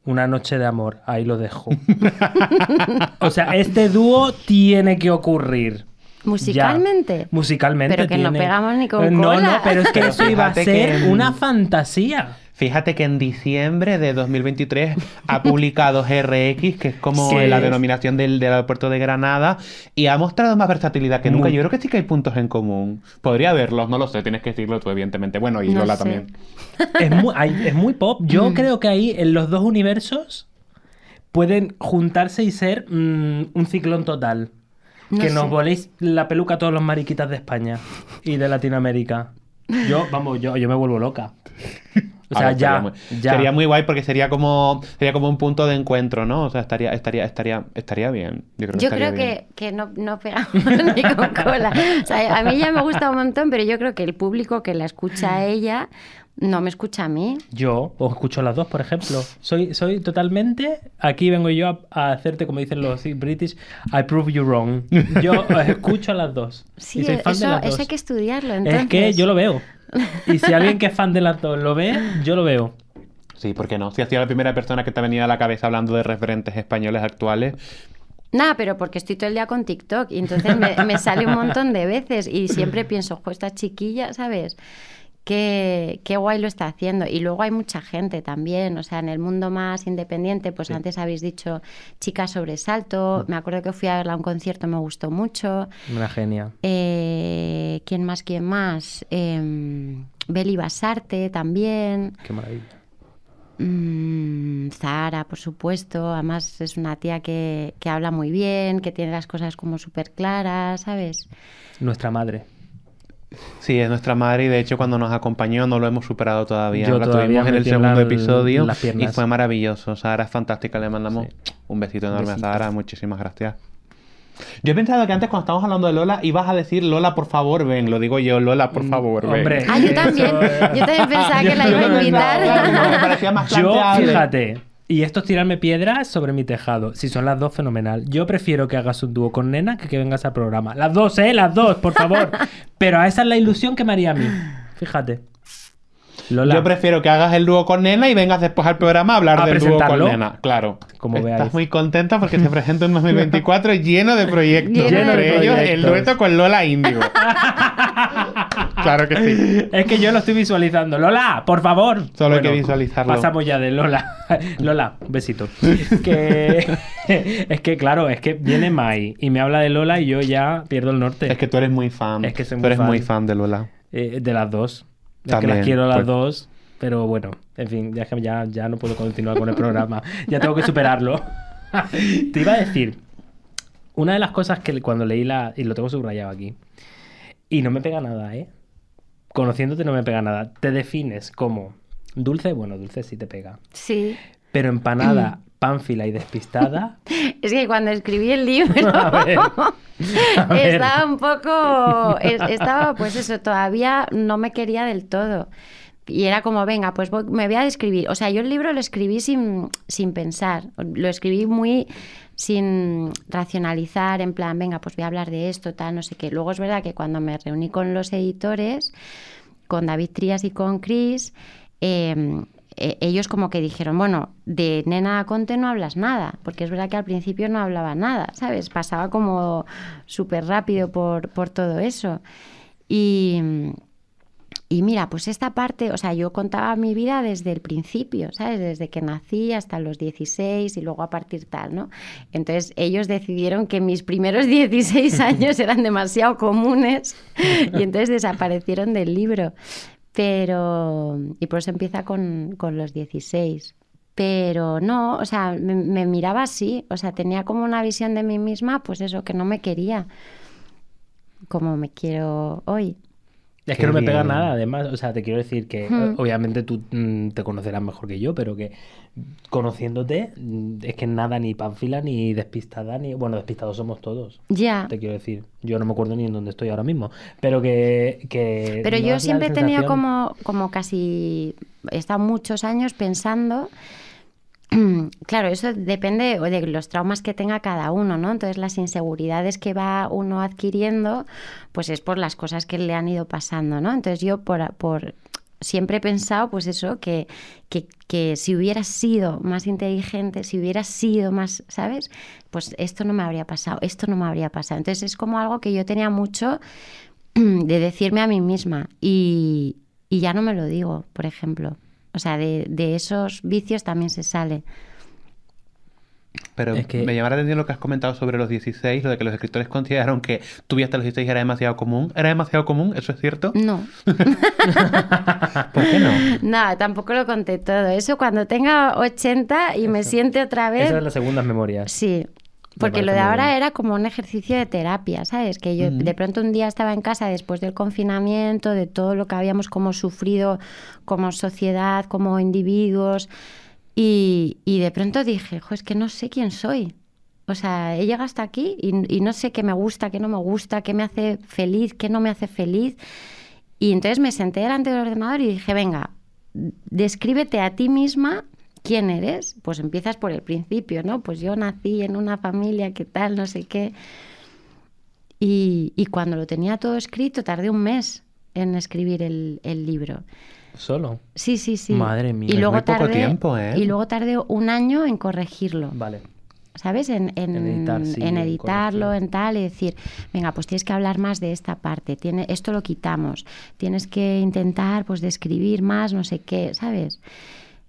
Una noche de amor. Ahí lo dejo. o sea, este dúo tiene que ocurrir. Musicalmente. Ya. Musicalmente. Pero que no pegamos ni con Eh, No, cola. no, pero es que Pero eso iba a ser que- una fantasía. Fíjate que en diciembre de 2023 ha publicado GRX, que es como Sí. la denominación del, del aeropuerto de Granada, y ha mostrado más versatilidad que nunca. Muy- Yo creo que sí que hay puntos en común. Podría haberlos, no lo sé, tienes que decirlo tú, evidentemente. Bueno, y No Lola sé. también. Es muy, hay- es muy pop. Yo creo que ahí, en los dos universos, pueden juntarse y ser mm, un ciclón total. No que nos voléis la peluca a todos los mariquitas de España y de Latinoamérica. Yo, vamos, yo, yo me vuelvo loca. O sea, ver, ya, sería muy, ya. sería muy guay porque sería como sería como un punto de encuentro, ¿no? O sea, estaría estaría estaría estaría bien. Yo creo, que Yo creo que no, no pegamos ni con cola. O sea, a mí ya me gusta un montón, pero yo creo que el público que la escucha a ella no me escucha a mí. Yo os escucho las dos, por ejemplo. Soy, soy totalmente. Aquí vengo yo a, a hacerte, como dicen los British, I prove you wrong. Yo os escucho a las dos. Sí, y soy fan eso, de las eso hay que estudiarlo. Entonces. Es que yo lo veo. Y si alguien que es fan de las dos lo ve, yo lo veo. Sí, ¿por qué no? Si ha sido la primera persona que te ha venido a la cabeza hablando de referentes españoles actuales, Nada, pero porque estoy todo el día con TikTok y entonces me, me sale un montón de veces y siempre pienso, jo, esta chiquilla, ¿sabes? Qué, qué guay lo está haciendo. Y luego hay mucha gente también, o sea, en el mundo más independiente, pues antes habéis dicho Chica Sobresalto, me acuerdo que fui a verla a un concierto, me gustó mucho. Una genia. Eh, ¿Quién más? ¿Quién más? Eh, Beli Basarte también. Qué maravilla. Mm, Zahara, por supuesto. Además es una tía que, que habla muy bien, que tiene las cosas como súper claras, ¿sabes? Nuestra madre. Sí, es nuestra madre y de hecho cuando nos acompañó no lo hemos superado todavía. Yo la todavía tuvimos en el segundo episodio y fue maravilloso. Sara es fantástica, le mandamos Sí. un besito enorme Besito. a Sara, muchísimas gracias. Yo he pensado que antes cuando estábamos hablando de Lola ibas a decir Lola, por favor, ven. Lo digo yo, Lola, por favor, ven. Mm, Hombre. Ah, yo también. Yo también pensaba que la iba a invitar. No, me parecía más Yo, fíjate, y esto es tirarme piedras sobre mi tejado. Si son las dos, fenomenal. Yo prefiero que hagas un dúo con Nena que que vengas al programa. Las dos, ¿eh? Las dos, por favor. Pero a esa es la ilusión que me haría a mí. Fíjate. Lola, Yo prefiero que hagas el dúo con Nena y vengas después al programa a hablar A del dúo con. Nena. Claro. Como Estás veáis. muy contenta porque se presenta un 2024 lleno de proyectos. Lleno de ellos el dueto con Lola Índigo. claro que sí. Es que yo lo estoy visualizando. Lola, por favor. Solo hay que visualizarlo. Pasamos ya de Lola. Lola, un besito. Que... es que, claro, es que viene Mai y me habla de Lola y yo ya pierdo el norte. Es que tú eres muy fan. Es que soy tú muy eres fan. muy fan de Lola. Eh, de las dos. Es que las quiero las pues. dos. Pero bueno, en fin, ya, ya, ya no puedo continuar con el programa. Ya tengo que superarlo. Te iba a decir, una de las cosas que cuando leí la... Y lo tengo subrayado aquí. Y no me pega nada, ¿eh? Conociéndote no me pega nada. Te defines como dulce, bueno, dulce sí te pega. Sí. Pero empanada, pánfila y despistada. Es que cuando escribí el libro A ver, a ver. estaba un poco, es- estaba pues eso, todavía no me quería del todo. Y era como, venga, pues voy- me voy a describir. O sea, yo el libro lo escribí sin, sin pensar, lo escribí muy sin racionalizar, en plan, venga, pues voy a hablar de esto, tal, no sé qué. Luego es verdad que cuando me reuní con los editores, con David Trías y con Chris, eh, eh, ellos como que dijeron, bueno, de Nena Conte no hablas nada, porque es verdad que al principio no hablaba nada, ¿sabes? Pasaba como súper rápido por, por todo eso. Y, y mira, pues esta parte, o sea, yo contaba mi vida desde el principio, ¿sabes? Desde que nací hasta los 16 y luego a partir tal, ¿no? Entonces ellos decidieron que mis primeros 16 años eran demasiado comunes y entonces desaparecieron del libro. Pero, y por eso empieza con, con los 16. Pero no, o sea, me, me miraba así, o sea, tenía como una visión de mí misma, pues eso, que no me quería como me quiero hoy. Es Qué que no me pega bien. nada, además, o sea, te quiero decir que Hmm. obviamente tú mm, te conocerás mejor que yo, pero que conociéndote mm, es que nada ni panfila ni despistada ni bueno, despistados somos todos. Ya. Te quiero decir, yo no me acuerdo ni en dónde estoy ahora mismo, pero que, que Pero no yo siempre he tenido como, como casi, he estado muchos años pensando, claro, eso depende de los traumas que tenga cada uno, ¿no? Entonces las inseguridades que va uno adquiriendo, pues es por las cosas que le han ido pasando, ¿no? Entonces yo por, siempre he pensado, pues eso, que, que, que si hubiera sido más inteligente, si hubiera sido más, ¿sabes? Pues esto no me habría pasado, esto no me habría pasado. Entonces es como algo que yo tenía mucho de decirme a mí misma y ya no me lo digo, por ejemplo. O sea, de, de esos vicios también se sale. Pero Es que- me llama la atención lo que has comentado sobre los 16, lo de que los escritores consideraron que tu vida hasta los 16 era demasiado común. ¿Era demasiado común? ¿Eso es cierto? No, ¿Por qué no? nada, tampoco lo conté todo. Eso cuando tenga 80 y me siente otra vez, Esas son las segundas memorias. Sí, porque lo de ahora era como un ejercicio de terapia, ¿sabes? Que yo de pronto un día estaba en casa después del confinamiento, de todo lo que habíamos como sufrido como sociedad, como individuos, y, y de pronto dije, jo, es que no sé quién soy. O sea, he llegado hasta aquí y, y no sé qué me gusta, qué no me gusta, qué me hace feliz, qué no me hace feliz. Y entonces me senté delante del ordenador y dije, venga, descríbete a ti misma quién eres. Pues empiezas por el principio, ¿no? Pues yo nací en una familia que tal, no sé qué. Y, y cuando lo tenía todo escrito, tardé un mes en escribir el, el libro. Solo. Sí, sí, sí. Madre mía. Y luego muy poco tardé, tiempo, ¿eh? Y luego tardé un año en corregirlo. Vale. ¿sabes? En, en, En editar, sí, en editarlo, en tal, y decir, venga, pues tienes que hablar más de esta parte, tiene, esto lo quitamos, tienes que intentar pues describir más, no sé qué, ¿sabes?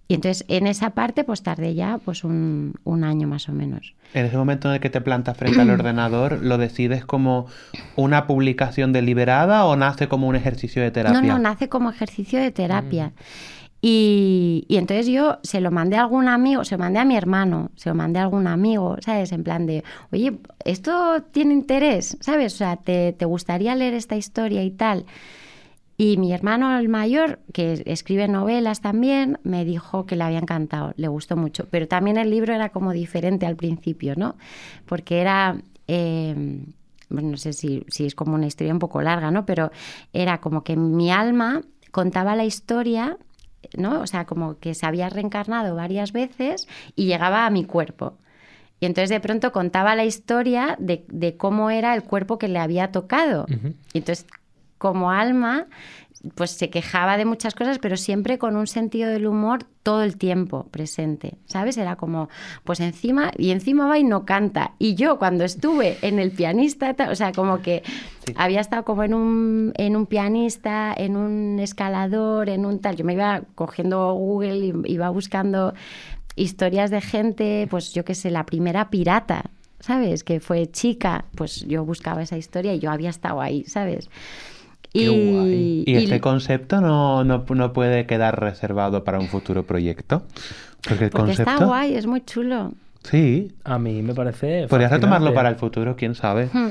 Y entonces en esa parte pues tardé ya pues un, un año más o menos. En ese momento en el que te plantas frente al ordenador, ¿lo decides como una publicación deliberada o nace como un ejercicio de terapia? No, no, nace como ejercicio de terapia. Y, y entonces yo se lo mandé a algún amigo, se lo mandé a mi hermano, se lo mandé a algún amigo, ¿sabes? En plan de, oye, ¿esto tiene interés? ¿Sabes? O sea, ¿te, te gustaría leer esta historia y tal? Y mi hermano el mayor, que escribe novelas también, me dijo que le había encantado, le gustó mucho. Pero también el libro era como diferente al principio, ¿no? Porque era... eh, no sé si, si es como una historia un poco larga, ¿no? Pero era como que mi alma contaba la historia, ¿no? O sea, como que se había reencarnado varias veces y llegaba a mi cuerpo. Y entonces de pronto contaba la historia de, de cómo era el cuerpo que le había tocado. Y entonces, como alma, pues se quejaba de muchas cosas, pero siempre con un sentido del humor todo el tiempo presente, ¿sabes? Era como, pues encima, y encima va y no canta. Y yo cuando estuve en el pianista, ta- o sea, como que había estado como en un, en un pianista, en un escalador, en un tal, yo me iba cogiendo Google y iba buscando historias de gente, pues yo qué sé, la primera pirata, ¿sabes? Que fue chica, pues yo buscaba esa historia y yo había estado ahí, ¿sabes? Qué guay. Y y- este concepto no, no, no puede quedar reservado para un futuro proyecto. Porque el porque concepto. está guay, es muy chulo. Sí. A mí me parece. Podrías retomarlo para el futuro, quién sabe. Hmm.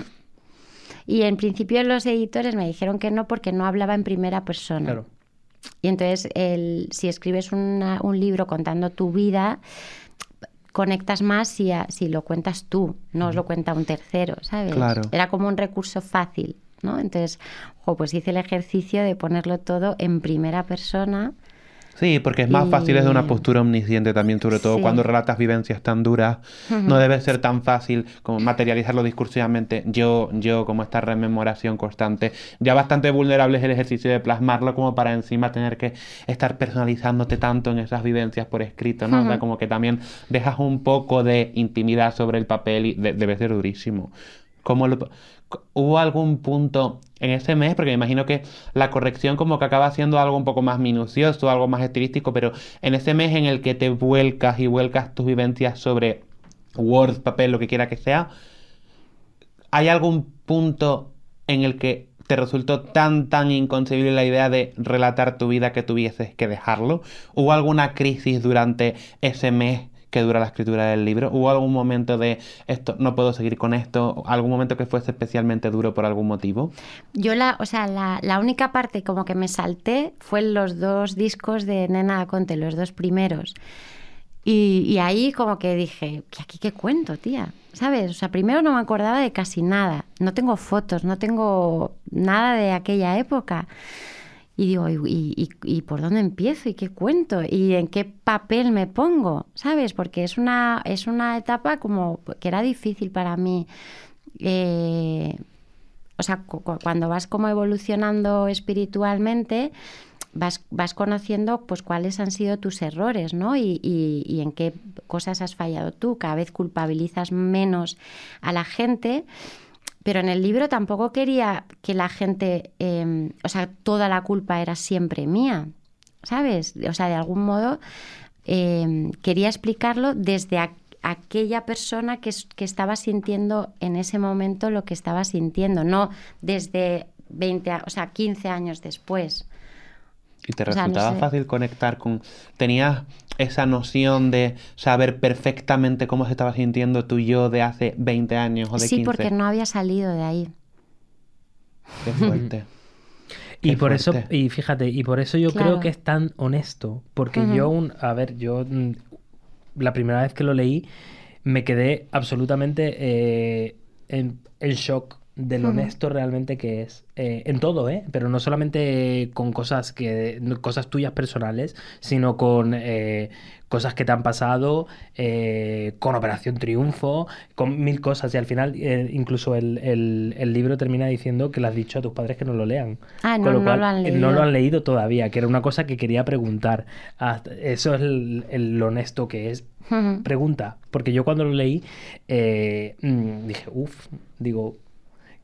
Y en principio los editores me dijeron que no porque no hablaba en primera persona. Claro. Y entonces, el, si escribes una- un libro contando tu vida, conectas más si, a- si lo cuentas tú, no os lo cuenta un tercero, ¿sabes? Claro. Era como un recurso fácil, ¿no? Entonces, pues hice el ejercicio de ponerlo todo en primera persona. Sí, porque es más fácil desde una postura omnisciente también, sobre todo Sí. cuando relatas vivencias tan duras. No debe ser tan fácil como materializarlo discursivamente. Yo, yo, como esta rememoración constante, ya bastante vulnerable es el ejercicio de plasmarlo como para encima tener que estar personalizándote tanto en esas vivencias por escrito, ¿no? O sea, como que también dejas un poco de intimidad sobre el papel y de- debe ser durísimo. ¿Cómo lo- ¿Hubo algún punto en ese mes? Porque me imagino que la corrección como que acaba siendo algo un poco más minucioso, algo más estilístico, pero en ese mes en el que te vuelcas y vuelcas tus vivencias sobre Word, papel, lo que quiera que sea, ¿hay algún punto en el que te resultó tan, tan inconcebible la idea de relatar tu vida que tuvieses que dejarlo? ¿Hubo alguna crisis durante ese mes que dura la escritura del libro? ¿Hubo algún momento de esto, no puedo seguir con esto? ¿Algún momento que fuese especialmente duro por algún motivo? Yo la, o sea, la, la única parte como que me salté fue los dos discos de Nena Conte, los dos primeros. Y, y ahí como que dije, ¿qué aquí qué cuento, tía? ¿Sabes? O sea, primero no me acordaba de casi nada. No tengo fotos, no tengo nada de aquella época. Y digo, ¿y, y- por dónde empiezo? ¿Y qué cuento? ¿Y en qué papel me pongo? ¿Sabes? Porque es una, es una etapa como que era difícil para mí. eh, o sea, cu- cu- cuando vas como evolucionando espiritualmente, vas, vas conociendo pues cuáles han sido tus errores, ¿no? Y- y en qué cosas has fallado tú. Cada vez culpabilizas menos a la gente. Pero en el libro tampoco quería que la gente, eh, o sea, toda la culpa era siempre mía, ¿sabes? O sea, de algún modo eh, quería explicarlo desde aquella persona que, que estaba sintiendo en ese momento lo que estaba sintiendo, no desde 20, a- o sea, 15 años después. ¿Y te O sea, no resultaba sé. fácil conectar con... ¿Tenías esa noción de saber perfectamente cómo se estaba sintiendo tu yo de hace 20 años o de Sí, 15? porque no había salido de ahí. Qué fuerte. Y por eso, y fíjate, y por eso yo Claro. creo que es tan honesto. Porque yo, un, a ver, yo mm, la primera vez que lo leí me quedé absolutamente eh, en, en shock de lo honesto realmente que es. eh, en todo, ¿eh? Pero no solamente con cosas que cosas tuyas personales, sino con eh, cosas que te han pasado, eh, con Operación Triunfo, con mil cosas. Y al final, incluso el, el- el libro termina diciendo que le has dicho a tus padres que no lo lean. Ah, Con no, lo no cual, lo han leído. no lo han leído todavía, que era una cosa que quería preguntar. Eso es el- el- lo honesto que es. Pregunta, porque yo cuando lo leí mm, dije, uff, digo,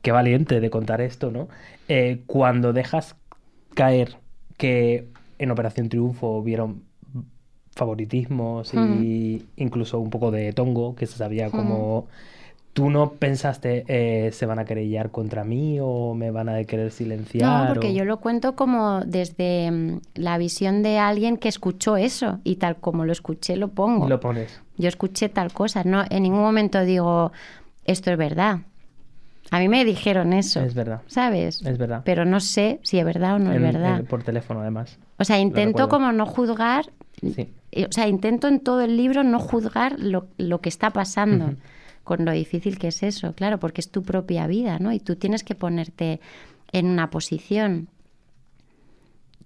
qué valiente de contar esto, ¿no? Eh, cuando dejas caer que en Operación Triunfo vieron favoritismos y incluso un poco de tongo, que se sabía como ¿Tú no pensaste, eh, se van a querellar contra mí o me van a querer silenciar? No, porque o- yo lo cuento como desde mm, la visión de alguien que escuchó eso y tal como lo escuché lo pongo. Lo pones. Yo escuché tal cosa, no en ningún momento digo esto es verdad. A mí me dijeron eso. Es verdad. ¿Sabes? Es verdad. Pero no sé si es verdad o no es verdad. por teléfono, además. O sea, intento como no juzgar, Sí. o sea, intento en todo el libro no juzgar lo, lo que está pasando, con lo difícil que es eso, claro, porque es tu propia vida, ¿no? Y tú tienes que ponerte en una posición.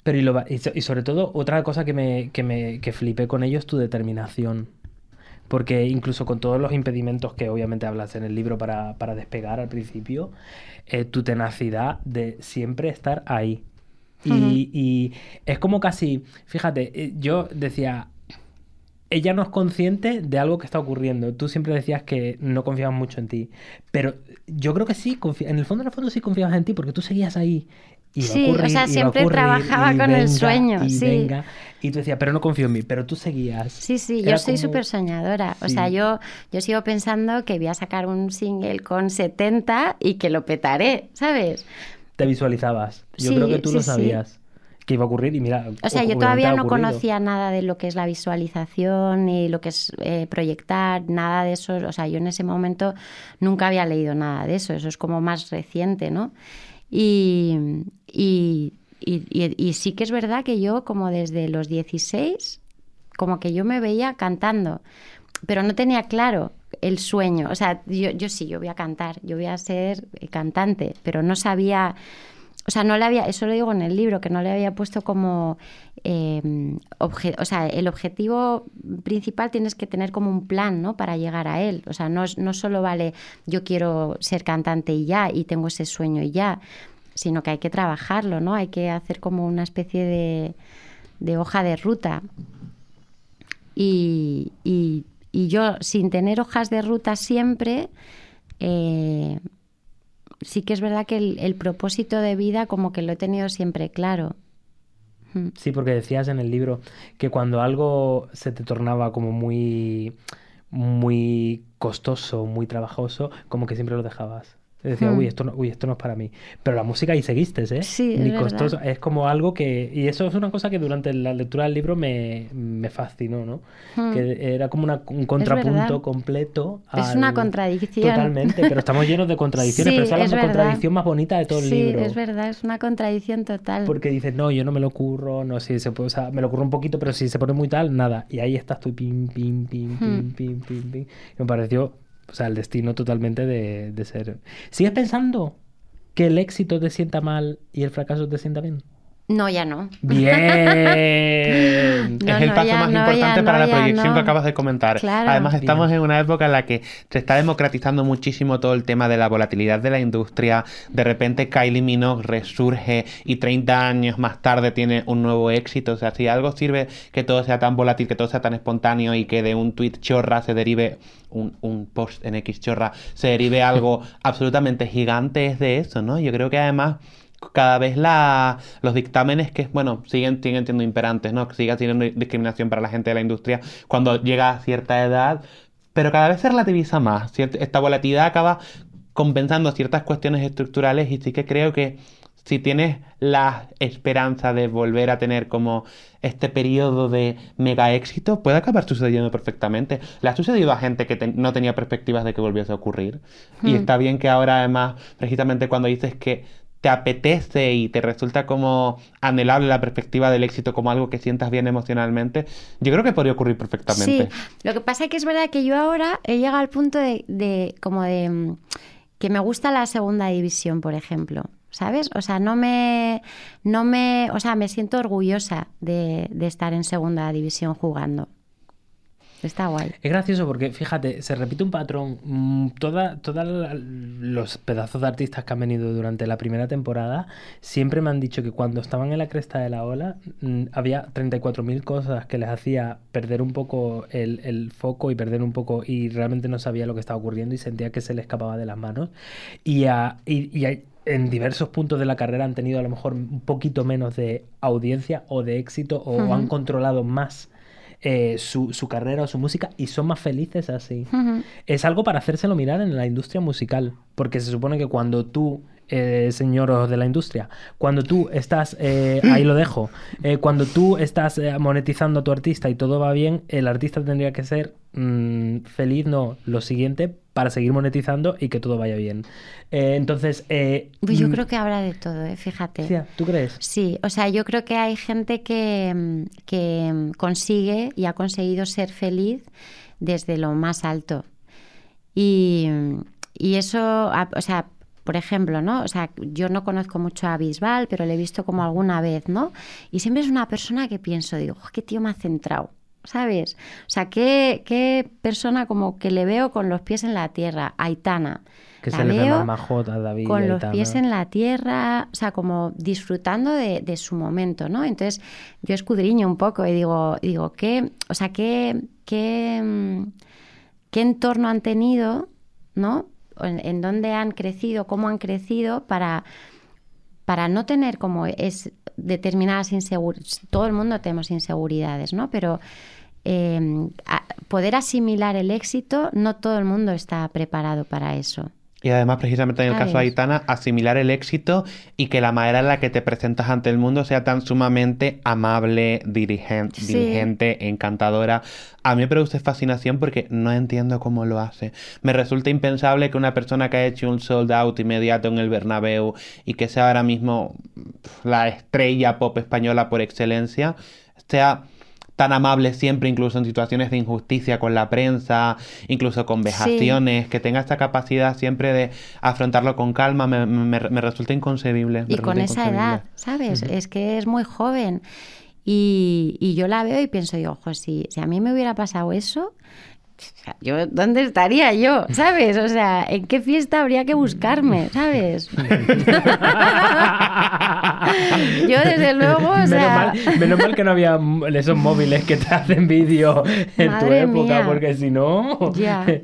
Pero y, lo y sobre todo, otra cosa que me, que me que flipé con ello es tu determinación. Porque incluso con todos los impedimentos que obviamente hablas en el libro para, para despegar al principio, eh, tu tenacidad de siempre estar ahí. Y, y es como casi, fíjate, eh, yo decía, ella no es consciente de algo que está ocurriendo. Tú siempre decías que no confiabas mucho en ti. Pero yo creo que sí, en el fondo, en el fondo sí confiabas en ti porque tú seguías ahí. Iba a Sí, o ocurrir, sea, iba a siempre ocurrir, trabajaba y con el venga, sueño, y sí. venga. Y tú decías, pero no confío en mí, pero tú seguías. Sí, sí, Era yo soy como- súper soñadora. O Sí. sea, yo, yo sigo pensando que voy a sacar un single con 70 y que lo petaré, ¿sabes? Te visualizabas. Yo Sí, creo que tú sí, lo sabías que iba a ocurrir y mira. O sea, yo todavía no conocía nada de lo que es la visualización ni lo que es eh, proyectar, nada de eso. O sea, yo en ese momento nunca había leído nada de eso. Eso es como más reciente, ¿no? Y, y, y- sí que es verdad que yo, como desde los 16, como que yo me veía cantando, pero no tenía claro el sueño. O sea, yo, yo sí, yo voy a cantar, yo voy a ser eh, cantante, pero no sabía. O sea, no le había, eso lo digo en el libro, que no le había puesto como, eh, o sea, el objetivo principal tienes que tener como un plan, ¿no? Para llegar a él. O sea, no, no solo vale yo quiero ser cantante y ya, y tengo ese sueño y ya, sino que hay que trabajarlo, ¿no? Hay que hacer como una especie de, hoja de ruta. Y, y- y yo, sin tener hojas de ruta siempre, eh, sí que es verdad que el, el propósito de vida como que lo he tenido siempre claro. Mm. Sí, porque decías en el libro que cuando algo se te tornaba como muy, muy costoso, muy trabajoso, como que siempre lo dejabas. Decía, Hmm. uy, esto no, uy, esto no es para mí. Pero la música ahí seguiste, ¿eh? Sí, es Ni verdad. costoso. Es como algo que. Y eso es una cosa que durante la lectura del libro me, me fascinó, ¿no? Hmm. Que era como una- un contrapunto completo. Es una al- contradicción. Totalmente, pero estamos llenos de contradicciones. Sí, pero esa es la es verdad. contradicción más bonita de todo el sí, libro. es verdad, es una contradicción total. Porque dices, no, yo no me lo curro, no, si se puede, o sea, me lo curro un poquito, pero si se pone muy tal, nada. Y ahí estás tú, pim, pim, pim, pim, Hmm. pim, pim, pim. Y me pareció, o sea, el destino totalmente de, de ser. ¿Sigues pensando que el éxito te sienta mal y el fracaso te sienta bien? No, ya no. Bien. No, es el no, paso ya más no, importante ya para no, la proyección no. que acabas de comentar. Claro. Además, estamos Bien. en una época en la que se está democratizando muchísimo todo el tema de la volatilidad de la industria. De repente Kylie Minogue resurge y 30 años más tarde tiene un nuevo éxito. O sea, si algo sirve que todo sea tan volátil, que todo sea tan espontáneo y que de un tweet chorra se derive un, un post en X chorra, se derive algo absolutamente gigante, es de eso, ¿no? Yo creo que además cada vez la, los dictámenes que, bueno, siguen, siguen siendo imperantes, ¿no? Que siga teniendo discriminación para la gente de la industria cuando llega a cierta edad, pero cada vez se relativiza más. Ciert- Esta volatilidad acaba compensando ciertas cuestiones estructurales y sí que creo que si tienes la esperanza de volver a tener como este periodo de mega éxito, puede acabar sucediendo perfectamente. Le ha sucedido a gente que te- no tenía perspectivas de que volviese a ocurrir. Y Hmm. está bien que ahora además, precisamente cuando dices que te apetece y te resulta como anhelable la perspectiva del éxito como algo que sientas bien emocionalmente, yo creo que podría ocurrir perfectamente. Sí, lo que pasa es que es verdad que yo ahora he llegado al punto de, de como de mm, que me gusta la segunda división, por ejemplo. ¿Sabes? O sea, no me, no me, o sea, me siento orgullosa de, de estar en segunda división jugando. Está guay. Es gracioso porque, fíjate, se repite un patrón. Mm, Toda, los pedazos de artistas que han venido durante la primera temporada siempre me han dicho que cuando estaban en la cresta de la ola mm, había 34.000 cosas que les hacía perder un poco el, el foco y perder un poco y realmente no sabía lo que estaba ocurriendo y sentía que se le escapaba de las manos. Y, a- y, y hay- en diversos puntos de la carrera han tenido a lo mejor un poquito menos de audiencia o de éxito o Ujú. han controlado más eh, su, su carrera o su música y son más felices así. Es algo para hacérselo mirar en la industria musical, porque se supone que cuando tú, eh, señor de la industria, cuando tú estás, eh, ahí lo dejo, eh, cuando tú estás monetizando a tu artista y todo va bien, el artista tendría que ser mm, feliz, no, lo siguiente, para seguir monetizando y que todo vaya bien. Eh, entonces, eh, Pues yo mm, creo que habrá de todo, ¿eh? fíjate. tía, ¿tú crees? Sí, o sea, yo creo que hay gente que, mm, que mm, consigue y ha conseguido ser feliz desde lo más alto. Y, y eso, o sea, por ejemplo, ¿no? O sea, yo no conozco mucho a Bisbal, pero le he visto como alguna vez, ¿no? Y siempre es una persona que pienso, digo, "Jo, qué tío más centrado, ¿sabes? O sea, qué, qué persona como que le veo con los pies en la tierra, Aitana. Que La se le ve más majota a David. con los pies en la tierra, o sea, como disfrutando de, de su momento, ¿no? Entonces yo escudriño un poco y digo, digo ¿qué, o sea, qué, qué, mm, qué entorno han tenido, ¿no? En, en dónde han crecido, cómo han crecido para, para no tener como es determinadas inseguridades. Todo el mundo tenemos inseguridades, ¿no? Pero eh, poder asimilar el éxito, no todo el mundo está preparado para eso. Y además, precisamente en el caso de. Aitana, asimilar el éxito y que la manera en la que te presentas ante el mundo sea tan sumamente amable, dirigen- Sí. dirigente, encantadora. A mí me produce fascinación porque no entiendo cómo lo hace. Me resulta impensable que una persona que ha hecho un sold out inmediato en el Bernabéu y que sea ahora mismo la estrella pop española por excelencia, sea tan amable siempre, incluso en situaciones de injusticia con la prensa, incluso con vejaciones, que tenga esta capacidad siempre de afrontarlo con calma, me, me- me resulta inconcebible. me Y con esa edad, ¿sabes? Es que es muy joven. Y, y yo la veo y pienso, yo, ojo, si, si a mí me hubiera pasado eso, yo, ¿dónde estaría yo? ¿Sabes? O sea, ¿en qué fiesta habría que buscarme? ¿Sabes? yo, desde luego, o menos, sea... mal, menos mal que no había esos móviles que te hacen vídeo en tu época, mía. porque si no,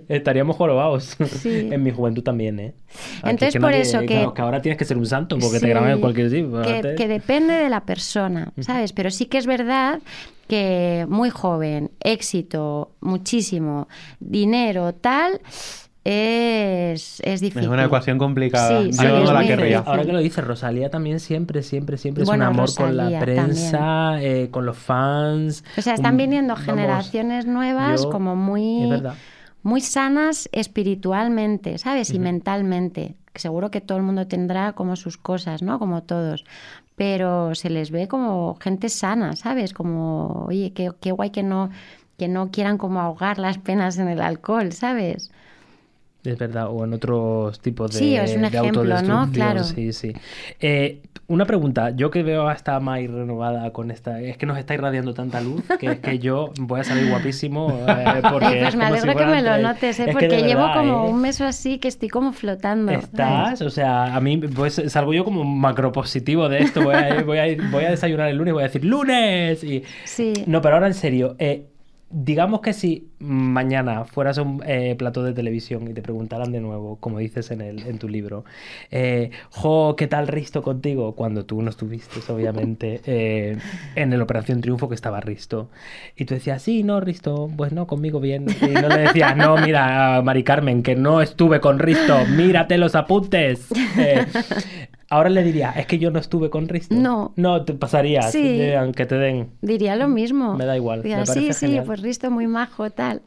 estaríamos jorobados. Sí. En mi juventud también, ¿eh? Aquí Entonces, que por nadie- eso que- claro, que ahora tienes que ser un santo porque te graban en cualquier sitio. que, que depende de la persona, ¿sabes? Pero sí que es verdad que muy joven, éxito, muchísimo, dinero, tal, es, es difícil. Es una ecuación complicada. Sí, sí, Yo no la querría. difícil. Ahora que lo dices, Rosalía también siempre, siempre, siempre es un amor con la prensa, eh, con los fans. O sea, están Un- viniendo vamos, generaciones nuevas yo- como Es muy, verdad. muy sanas espiritualmente, ¿sabes? Y mentalmente. Seguro que todo el mundo tendrá como sus cosas, ¿no? Como todos. Pero se les ve como gente sana, ¿sabes? Como, oye, qué, qué guay que no, que no quieran como ahogar las penas en el alcohol, ¿sabes? Es verdad, o en otros tipos de, Sí, es un de ejemplo, ¿no? Claro. Sí, sí. Eh, una pregunta, yo que veo a esta Mai renovada con esta, es que nos está irradiando tanta luz que es que yo voy a salir guapísimo. eh, porque pues me si alegro que me lo notes, ¿eh? Porque llevo como ¿eh? un mes o así que estoy como flotando. ¿sabes? Estás, o sea, a mí pues salgo yo como un macro positivo de esto. Voy a, ir- voy a, ir- voy a desayunar el lunes, voy a decir ¡lunes! Y... Sí. No, pero ahora en serio, eh, digamos que si mañana fueras a un eh, plató de televisión y te preguntaran de nuevo, como dices en, el, en tu libro, eh, jo, ¿qué tal Risto contigo? Cuando tú no estuviste, obviamente, eh, en el Operación Triunfo que estaba Risto. Y tú decías, sí, no, Risto, pues no, conmigo bien. Y no le decías, no, mira, Mari Carmen, que no estuve con Risto, mírate los apuntes. Eh, ahora le diría, es que yo no estuve con Risto. No. No, te pasaría, Sí. aunque te den. Diría lo mismo. Me da igual, Diría, me sí, sí, genial. pues Risto muy majo, tal.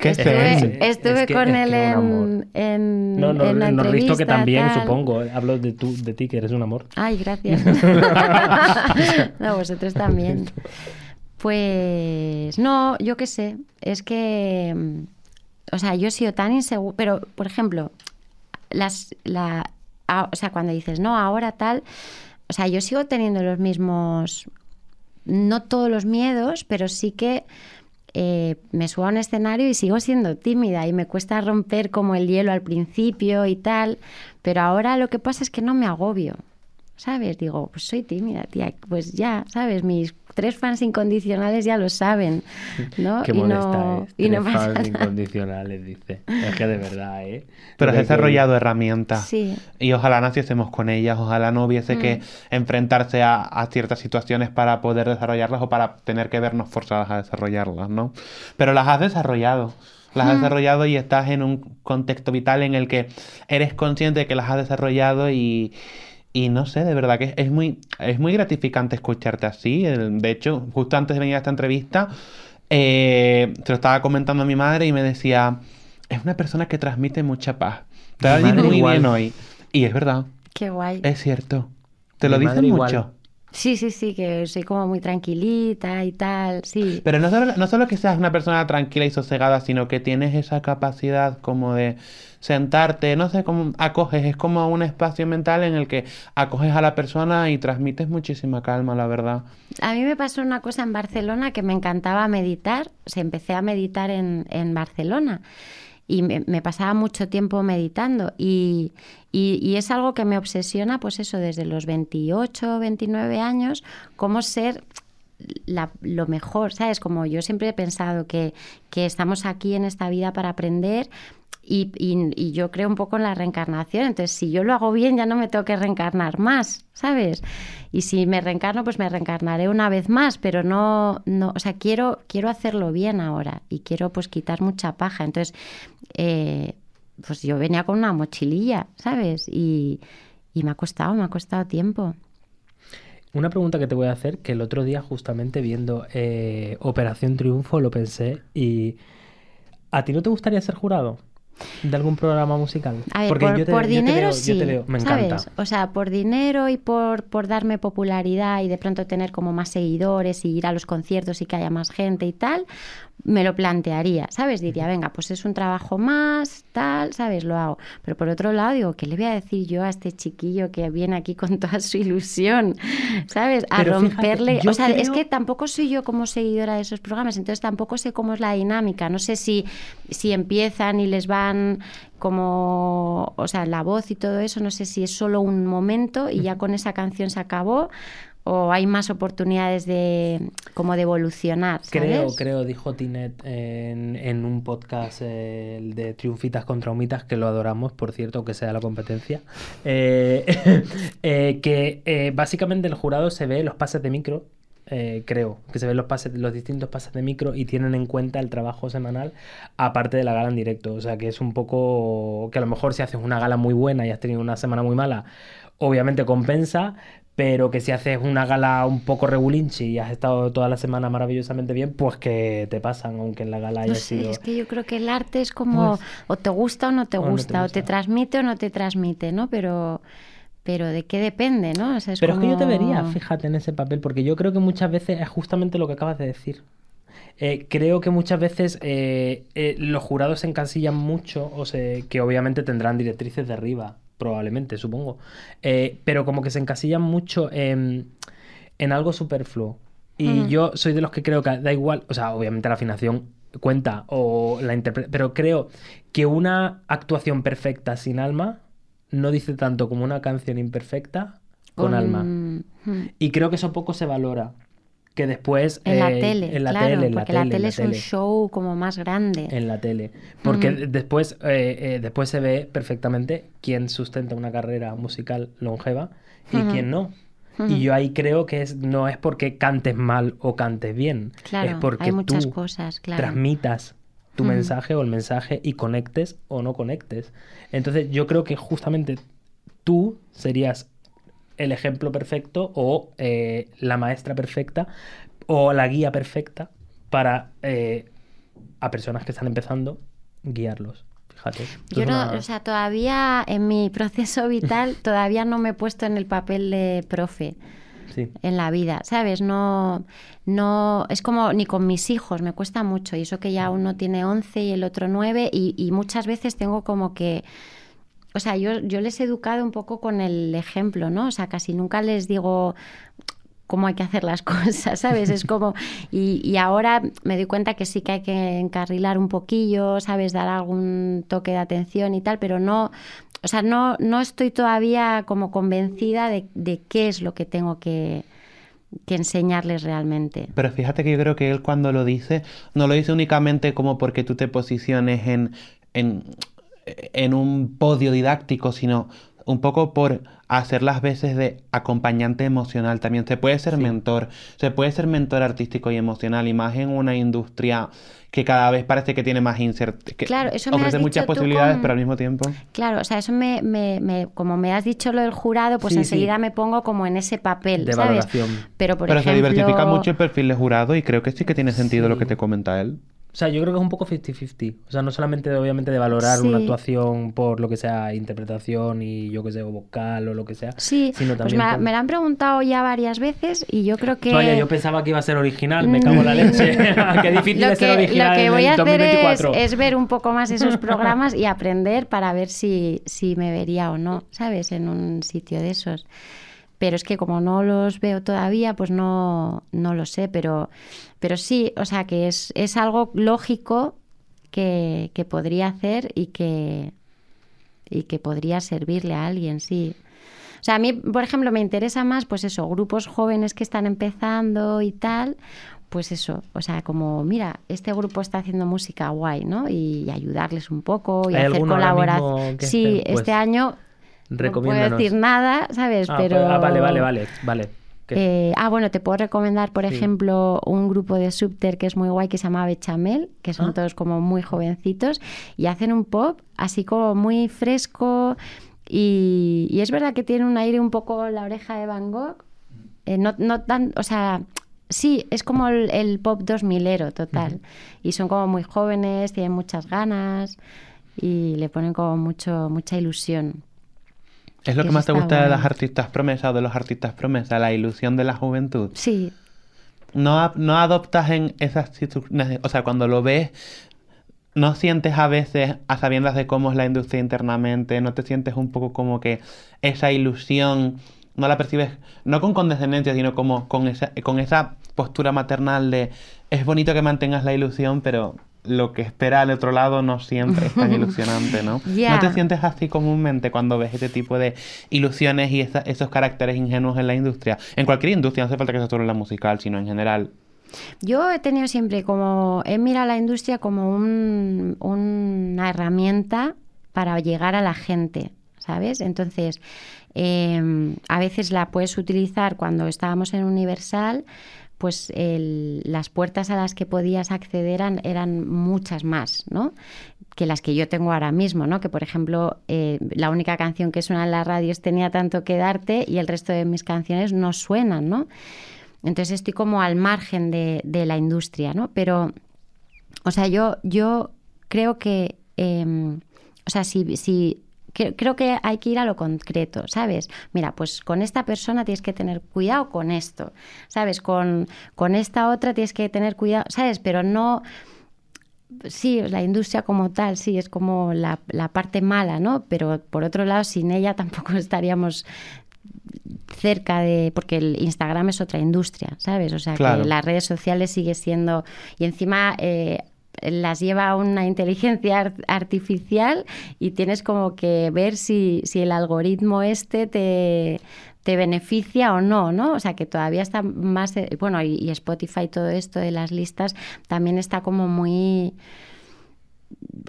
¿Qué estuve es? estuve Es que- con es él en, en, No, no, en la no, Risto que también, tal. supongo. Hablo de, tú, de ti, que eres un amor. Ay, gracias. no, vosotros también. Pues no, yo qué sé. Es que, mm, o sea, yo he sido tan inseguro. Pero, por ejemplo, las, la, o sea, cuando dices, no, ahora tal, o sea, yo sigo teniendo los mismos, no todos los miedos, pero sí que eh, me subo a un escenario y sigo siendo tímida y me cuesta romper como el hielo al principio y tal, pero ahora lo que pasa es que no me agobio. ¿sabes? Digo, pues soy tímida, tía, pues ya, ¿sabes? Mis tres fans incondicionales ya lo saben, ¿no? Qué y molesta no, es. y no Tres pasa fans nada. incondicionales, dice. Es que de verdad, ¿eh? Pero has que- desarrollado herramientas. Sí. Y ojalá naciésemos con ellas, ojalá no hubiese que Mm. enfrentarse a, a ciertas situaciones para poder desarrollarlas o para tener que vernos forzadas a desarrollarlas, ¿no? Pero las has desarrollado. Las Mm. has desarrollado y estás en un contexto vital en el que eres consciente de que las has desarrollado y, y no sé, de verdad que es, es muy, es muy gratificante escucharte así. De hecho, justo antes de venir a esta entrevista, eh, se lo estaba comentando a mi madre y me decía, es una persona que transmite mucha paz. Te madre muy igual. bien hoy. Y es verdad, Qué guay. es cierto. Te Mi lo dicen igual. Sí, sí, sí, que soy como muy tranquilita y tal, sí. Pero no solo, no solo que seas una persona tranquila y sosegada, sino que tienes esa capacidad como de sentarte, no sé cómo acoges, es como un espacio mental en el que acoges a la persona y transmites muchísima calma, la verdad. A mí me pasó una cosa en Barcelona que me encantaba meditar. O sea, empecé a meditar en, en Barcelona y me, me pasaba mucho tiempo meditando. Y, y- y es algo que me obsesiona, pues eso, desde los 28, 29 años, cómo ser la- lo mejor, ¿sabes? Como yo siempre he pensado que, que estamos aquí en esta vida para aprender. Y, yo creo un poco en la reencarnación. Entonces, si yo lo hago bien, ya no me tengo que reencarnar más, ¿sabes? Y si me reencarno, pues me reencarnaré una vez más, pero no, no, o sea, quiero, quiero hacerlo bien ahora y quiero pues quitar mucha paja. Entonces, eh, pues yo venía con una mochililla, ¿sabes? Y, y me ha costado, me ha costado tiempo. Una pregunta que te voy a hacer, que el otro día justamente viendo eh, Operación Triunfo lo pensé y... ¿A ti no te gustaría ser jurado de algún programa musical? A ver, Porque por, yo te- por yo te dinero veo- sí, Yo te veo, me ¿sabes? encanta. O sea, por dinero y por, por darme popularidad y de pronto tener como más seguidores y ir a los conciertos y que haya más gente y tal, me lo plantearía, ¿sabes? Diría, venga, pues es un trabajo más, tal, ¿sabes? Lo hago. Pero por otro lado, digo, ¿qué le voy a decir yo a este chiquillo que viene aquí con toda su ilusión, ¿sabes? A Pero romperle. o sea, es que tampoco soy yo como seguidora de esos programas, entonces tampoco sé cómo es la dinámica. No sé si, si empiezan y les van como, o sea, la voz y todo eso, no sé si es solo un momento y ya con esa canción se acabó o hay más oportunidades de como de evolucionar. Creo, creo, dijo Tinet en, un podcast eh, de Triunfitas contra Humitas, que lo adoramos, por cierto, que sea la competencia, eh, eh, que básicamente el jurado se ve los pases de micro, creo, que se ven los pases, los distintos pases de micro y tienen en cuenta el trabajo semanal aparte de la gala en directo. O sea que es un poco que a lo mejor si haces una gala muy buena y has tenido una semana muy mala, obviamente compensa, pero que si haces una gala un poco regulinchi y has estado toda la semana maravillosamente bien, pues que te pasan, aunque en la gala haya No sé, sido... es que yo creo que el arte es como Pues- o te gusta o no te o no te gusta, o te transmite o no te transmite, ¿no? Pero, pero ¿de qué depende, no? O sea, es Pero es que yo te vería, fíjate, en ese papel, porque yo creo que muchas veces es justamente lo que acabas de decir. Eh, creo que muchas veces eh, eh, los jurados se encasillan mucho, o sea, que obviamente tendrán directrices de arriba, probablemente, supongo. Eh, pero como que se encasillan mucho en, en algo superfluo. Y yo soy de los que creo que da igual, o sea, obviamente la afinación cuenta o la interpre- pero creo que una actuación perfecta sin alma no dice tanto como una canción imperfecta con alma. Mm, Y creo que eso poco se valora. Que después. En la eh, tele, en la claro, tele, en la porque la tele, tele, en la es un show como más grande. En la tele. Porque después, eh, eh, después se ve perfectamente quién sustenta una carrera musical longeva y quién no. Y yo ahí creo que es, no es porque cantes mal o cantes bien. Claro, es porque hay muchas tú cosas, claro. transmitas tu mensaje o el mensaje y conectes o no conectes. Entonces yo creo que justamente tú serías el ejemplo perfecto o eh, la maestra perfecta o la guía perfecta para eh, a personas que están empezando guiarlos. Fíjate. Yo no, una- o sea, todavía en mi proceso vital todavía no me he puesto en el papel de profe sí. en la vida, ¿sabes? No, no, es como ni con mis hijos, me cuesta mucho. Y eso que ya uno tiene 11 y el otro 9 y, y muchas veces tengo como que, o sea, yo, yo les he educado un poco con el ejemplo, ¿no? O sea, casi nunca les digo cómo hay que hacer las cosas, ¿sabes? Es como, y, ahora me doy cuenta que sí que hay que encarrilar un poquillo, ¿sabes? Dar algún toque de atención y tal, pero no, o sea, no, no estoy todavía como convencida de, de qué es lo que tengo que, que enseñarles realmente. Pero fíjate que yo creo que él cuando lo dice, no lo dice únicamente como porque tú te posiciones en, en, en un podio didáctico, sino un poco por hacer las veces de acompañante emocional también. Se puede ser mentor, se puede ser mentor artístico y emocional, y más en una industria que cada vez parece que tiene más incertidumbre. Claro, eso ofrece me muchas posibilidades, pero al mismo tiempo. Claro, o sea, eso me, me, me, como me has dicho lo del jurado, pues Sí, enseguida sí. me pongo como en ese papel, De ¿sabes? valoración. Pero por pero se ejemplo, diversifica mucho el perfil de jurado y creo que sí que tiene sentido lo que te comenta él. O sea, yo creo que es un poco 50-50. O sea, no solamente obviamente de valorar Sí. una actuación por lo que sea interpretación y yo que sé, o vocal o lo que sea, Sí, sino pues también me, por- me lo han preguntado ya varias veces y yo creo que... Vaya, yo pensaba que iba a ser original, me cago en la leche. Qué difícil lo es ser original lo que en voy el a hacer es, 2024. es ver un poco más esos programas y aprender para ver si, si me vería o no, ¿sabes? En un sitio de esos. Pero es que como no los veo todavía, pues no, no lo sé. Pero, pero sí, o sea que es, es algo lógico que, que podría hacer y que, y que podría servirle a alguien, sí. O sea, a mí, por ejemplo, me interesa más, pues eso, grupos jóvenes que están empezando y tal, pues eso, o sea, como, mira, este grupo está haciendo música guay, ¿no? Y, ayudarles un poco y ¿Hay hacer colaboración. Sí, esté? Pues, este año no puedo recomiéndanos. decir nada, ¿sabes? Ah, Pero... ah, vale, vale, vale, vale. Eh, ah, bueno, te puedo recomendar, por Sí. ejemplo, un grupo de Subter que es muy guay que se llama Bechamel, que son Ah. todos como muy jovencitos y hacen un pop así como muy fresco y, y es verdad que tiene un aire un poco la oreja de Van Gogh. Eh, no, no tan, o sea, sí, es como el, el pop 2000ero total. Y son como muy jóvenes, tienen muchas ganas y le ponen como mucho, mucha ilusión. ¿Es lo que más te gusta de las artistas promesa o de los artistas promesa? La ilusión de la juventud. Sí, No, no adoptas en esas situaciones, o sea, cuando lo ves, no sientes a veces, a sabiendas de cómo es la industria internamente, no te sientes un poco como que esa ilusión no la percibes, no con condescendencia, sino como con esa, con esa postura maternal de es bonito que mantengas la ilusión, pero lo que espera al otro lado no siempre es tan ilusionante, ¿no? ¿No te sientes así comúnmente cuando ves este tipo de ilusiones y esa- esos caracteres ingenuos en la industria? En cualquier industria, no hace falta que sea solo en la musical, sino en general. Yo he tenido siempre como, he mirado la industria como un- una herramienta para llegar a la gente, ¿sabes? Entonces, eh, a veces la puedes utilizar cuando estábamos en Universal, pues las puertas a las que podías acceder eran, muchas más, ¿no? Que las que yo tengo ahora mismo, ¿no? Que por ejemplo, eh, la única canción que suena en las radios tenía tanto que darte y el resto de mis canciones no suenan, ¿no? Entonces estoy como al margen de, la industria, ¿no? Pero, o sea, yo, yo creo que, eh, o sea, si cre- creo que hay que ir a lo concreto, ¿sabes? Mira, pues con esta persona tienes que tener cuidado con esto, ¿sabes? Con, con esta otra tienes que tener cuidado, ¿sabes? Pero no... Sí, la industria como tal, sí, es como la, la parte mala, ¿no? Pero por otro lado, sin ella tampoco estaríamos cerca de porque el Instagram es otra industria, ¿sabes? O sea, Claro. que las redes sociales sigue siendo y encima eh, las lleva una inteligencia ar- artificial y tienes como que ver si, si el algoritmo este te, te beneficia o no, ¿no? O sea, que todavía está más, eh, bueno, y, y Spotify, todo esto de las listas, también está como muy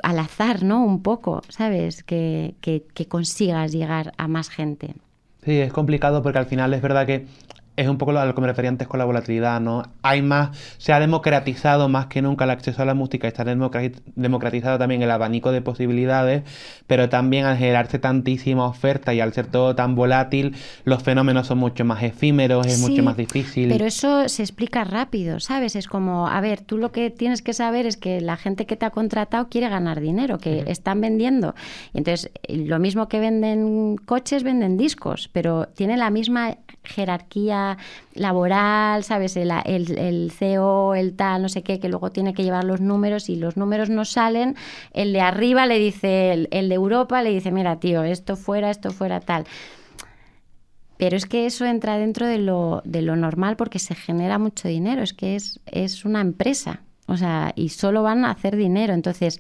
al azar, ¿no? Un poco, ¿sabes? Que, que consigas llegar a más gente. Sí, es complicado porque al final es verdad que es un poco lo a lo que me refería antes con la volatilidad, ¿no? Hay más, se ha democratizado más que nunca el acceso a la música, está democra- democratizado también el abanico de posibilidades, pero también al generarse tantísima oferta y al ser todo tan volátil, los fenómenos son mucho más efímeros, es Sí, mucho más difícil. Pero eso se explica rápido, ¿sabes? Es como, a ver, tú lo que tienes que saber es que la gente que te ha contratado quiere ganar dinero, que están vendiendo. Y entonces, eh, lo mismo que venden coches, venden discos, pero tiene la misma jerarquía laboral, ¿sabes? El, el, el CEO, el tal, no sé qué, que luego tiene que llevar los números y los números no salen. El de arriba le dice, el, el de Europa le dice, mira, tío, esto fuera, esto fuera tal Pero es que eso entra dentro de lo, de lo normal porque se genera mucho dinero, es que es, es una empresa, o sea, y solo van a hacer dinero. Entonces,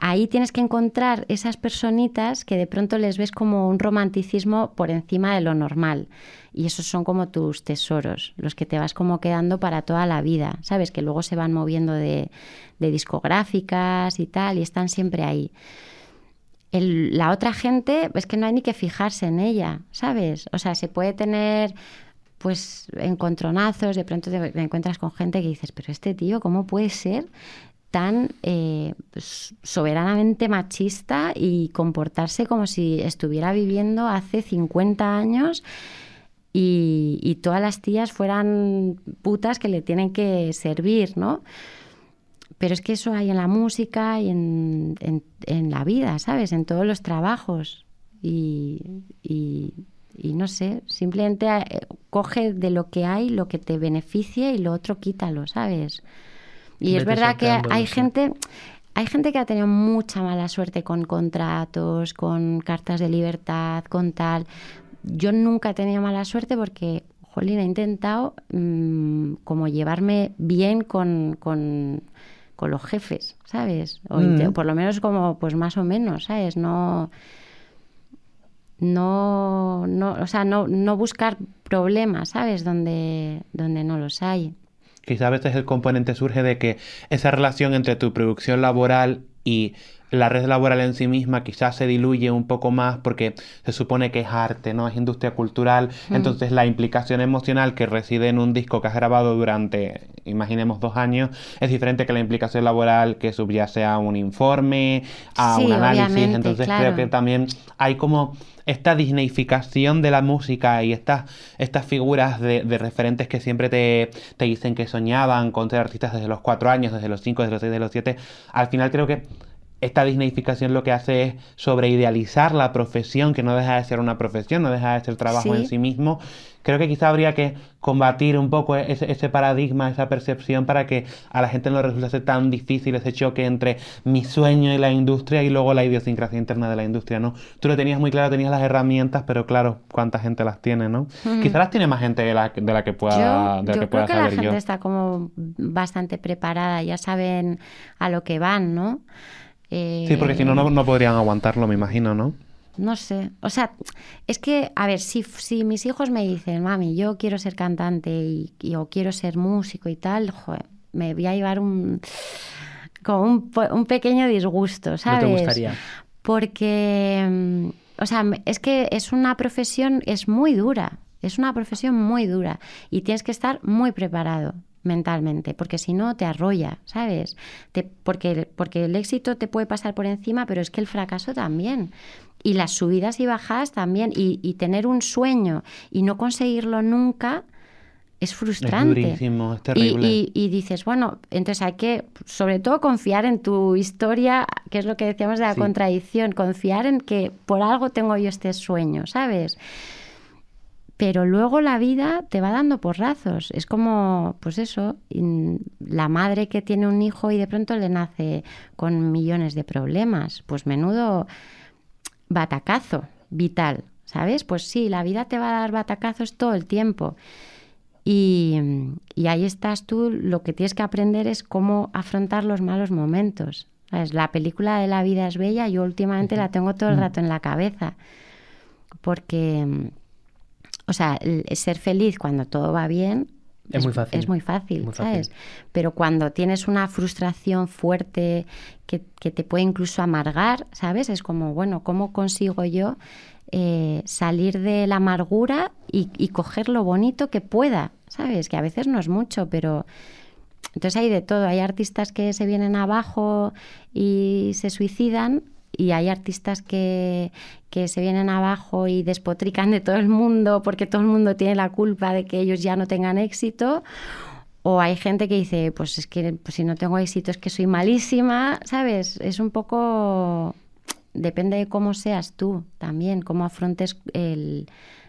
ahí tienes que encontrar esas personitas que de pronto les ves como un romanticismo por encima de lo normal. Y esos son como tus tesoros, los que te vas como quedando para toda la vida, ¿sabes? Que luego se van moviendo de, discográficas y tal, y están siempre ahí. La otra gente es que no hay ni que fijarse en ella, ¿sabes? O sea, se puede tener pues encontronazos, de pronto te encuentras con gente que dices, pero este tío, ¿cómo puede ser tan eh, pues, soberanamente machista y comportarse como si estuviera viviendo hace 50 años y, todas las tías fueran putas que le tienen que servir, ¿no? Pero es que eso hay en la música y en, en- en la vida, ¿sabes? En todos los trabajos. Y, y- y no sé, simplemente eh, coge de lo que hay lo que te beneficie y lo otro quítalo, ¿sabes? Y es verdad que hay gente, hay gente que ha tenido mucha mala suerte con contratos, con cartas de libertad, con tal. Yo nunca he tenido mala suerte porque, jolín, he intentado mm, como llevarme bien con, con, con los jefes, ¿sabes? O Mm. por lo menos como, pues más o menos, ¿sabes? No, no, no, o sea, no, no buscar problemas, ¿sabes? Donde, donde no los hay. Quizá a veces el componente surge de que esa relación entre tu producción laboral y la red laboral en sí misma quizás se diluye un poco más porque se supone que es arte, ¿no? Es industria cultural. Entonces la implicación emocional que reside en un disco que has grabado durante, imaginemos, dos años, es diferente que la implicación laboral que subyace a un informe, a Sí, un análisis. Entonces claro. creo que también hay como esta disneyficación de la música y estas, estas figuras de, de referentes que siempre te, te dicen que soñaban con ser artistas desde los cuatro años, desde los cinco, desde los seis, desde los siete. Al final creo que esta disneyficación lo que hace es sobreidealizar la profesión, que no deja de ser una profesión, no deja de ser trabajo Sí. en sí mismo. Creo que quizá habría que combatir un poco ese, ese paradigma, esa percepción para que a la gente no le resulte tan difícil ese choque entre mi sueño y la industria y luego la idiosincrasia interna de la industria, ¿no? Tú lo tenías muy claro, tenías las herramientas, pero claro, ¿cuánta gente las tiene, no? Quizá las tiene más gente de la, de la que pueda, yo de la yo que creo pueda que la gente yo. está como bastante preparada, ya saben a lo que van, ¿no? Sí, porque si no, Eh, no, no podrían aguantarlo, me imagino, ¿no? No sé, o sea, es que, a ver, si, si mis hijos me dicen, mami, yo quiero ser cantante y, y- o quiero ser músico y tal, joder, me voy a llevar un, como un, un pequeño disgusto, ¿sabes? No te gustaría. Porque, mm, o sea, es que es una profesión, es muy dura, es una profesión muy dura y tienes que estar muy preparado mentalmente, porque si no te arrolla, ¿sabes? Te- porque, porque el éxito te puede pasar por encima, pero es que el fracaso también. Y las subidas y bajadas también. Y, y tener un sueño y no conseguirlo nunca es frustrante. durísimo, es Y- terrible. Y, y dices, bueno, entonces hay que, sobre todo, confiar en tu historia, que es lo que decíamos de la Sí. contradicción, confiar en que por algo tengo yo este sueño, ¿sabes? Pero luego la vida te va dando porrazos. Es como, pues eso, la madre que tiene un hijo y de pronto le nace con millones de problemas. Pues menudo batacazo vital, ¿sabes? Pues sí, la vida te va a dar batacazos todo el tiempo. Y, y ahí estás tú, lo que tienes que aprender es cómo afrontar los malos momentos. ¿Sabes? La película de La vida es bella, yo últimamente la tengo todo el rato en la cabeza. Porque, mm, o sea, ser feliz cuando todo va bien Es muy fácil. Es muy fácil, Muy fácil. ¿sabes? Pero cuando tienes una frustración fuerte que, que te puede incluso amargar, ¿sabes? Es como, bueno, ¿cómo consigo yo eh, salir de la amargura y, y coger lo bonito que pueda? ¿Sabes? Que a veces no es mucho, pero... Entonces hay de todo. Hay artistas que se vienen abajo y se suicidan y hay artistas que, que se vienen abajo y despotrican de todo el mundo porque todo el mundo tiene la culpa de que ellos ya no tengan éxito. O hay gente que dice, pues es que pues si no tengo éxito es que soy malísima, ¿sabes? Es un poco... Depende de cómo seas tú también, cómo afrontes el-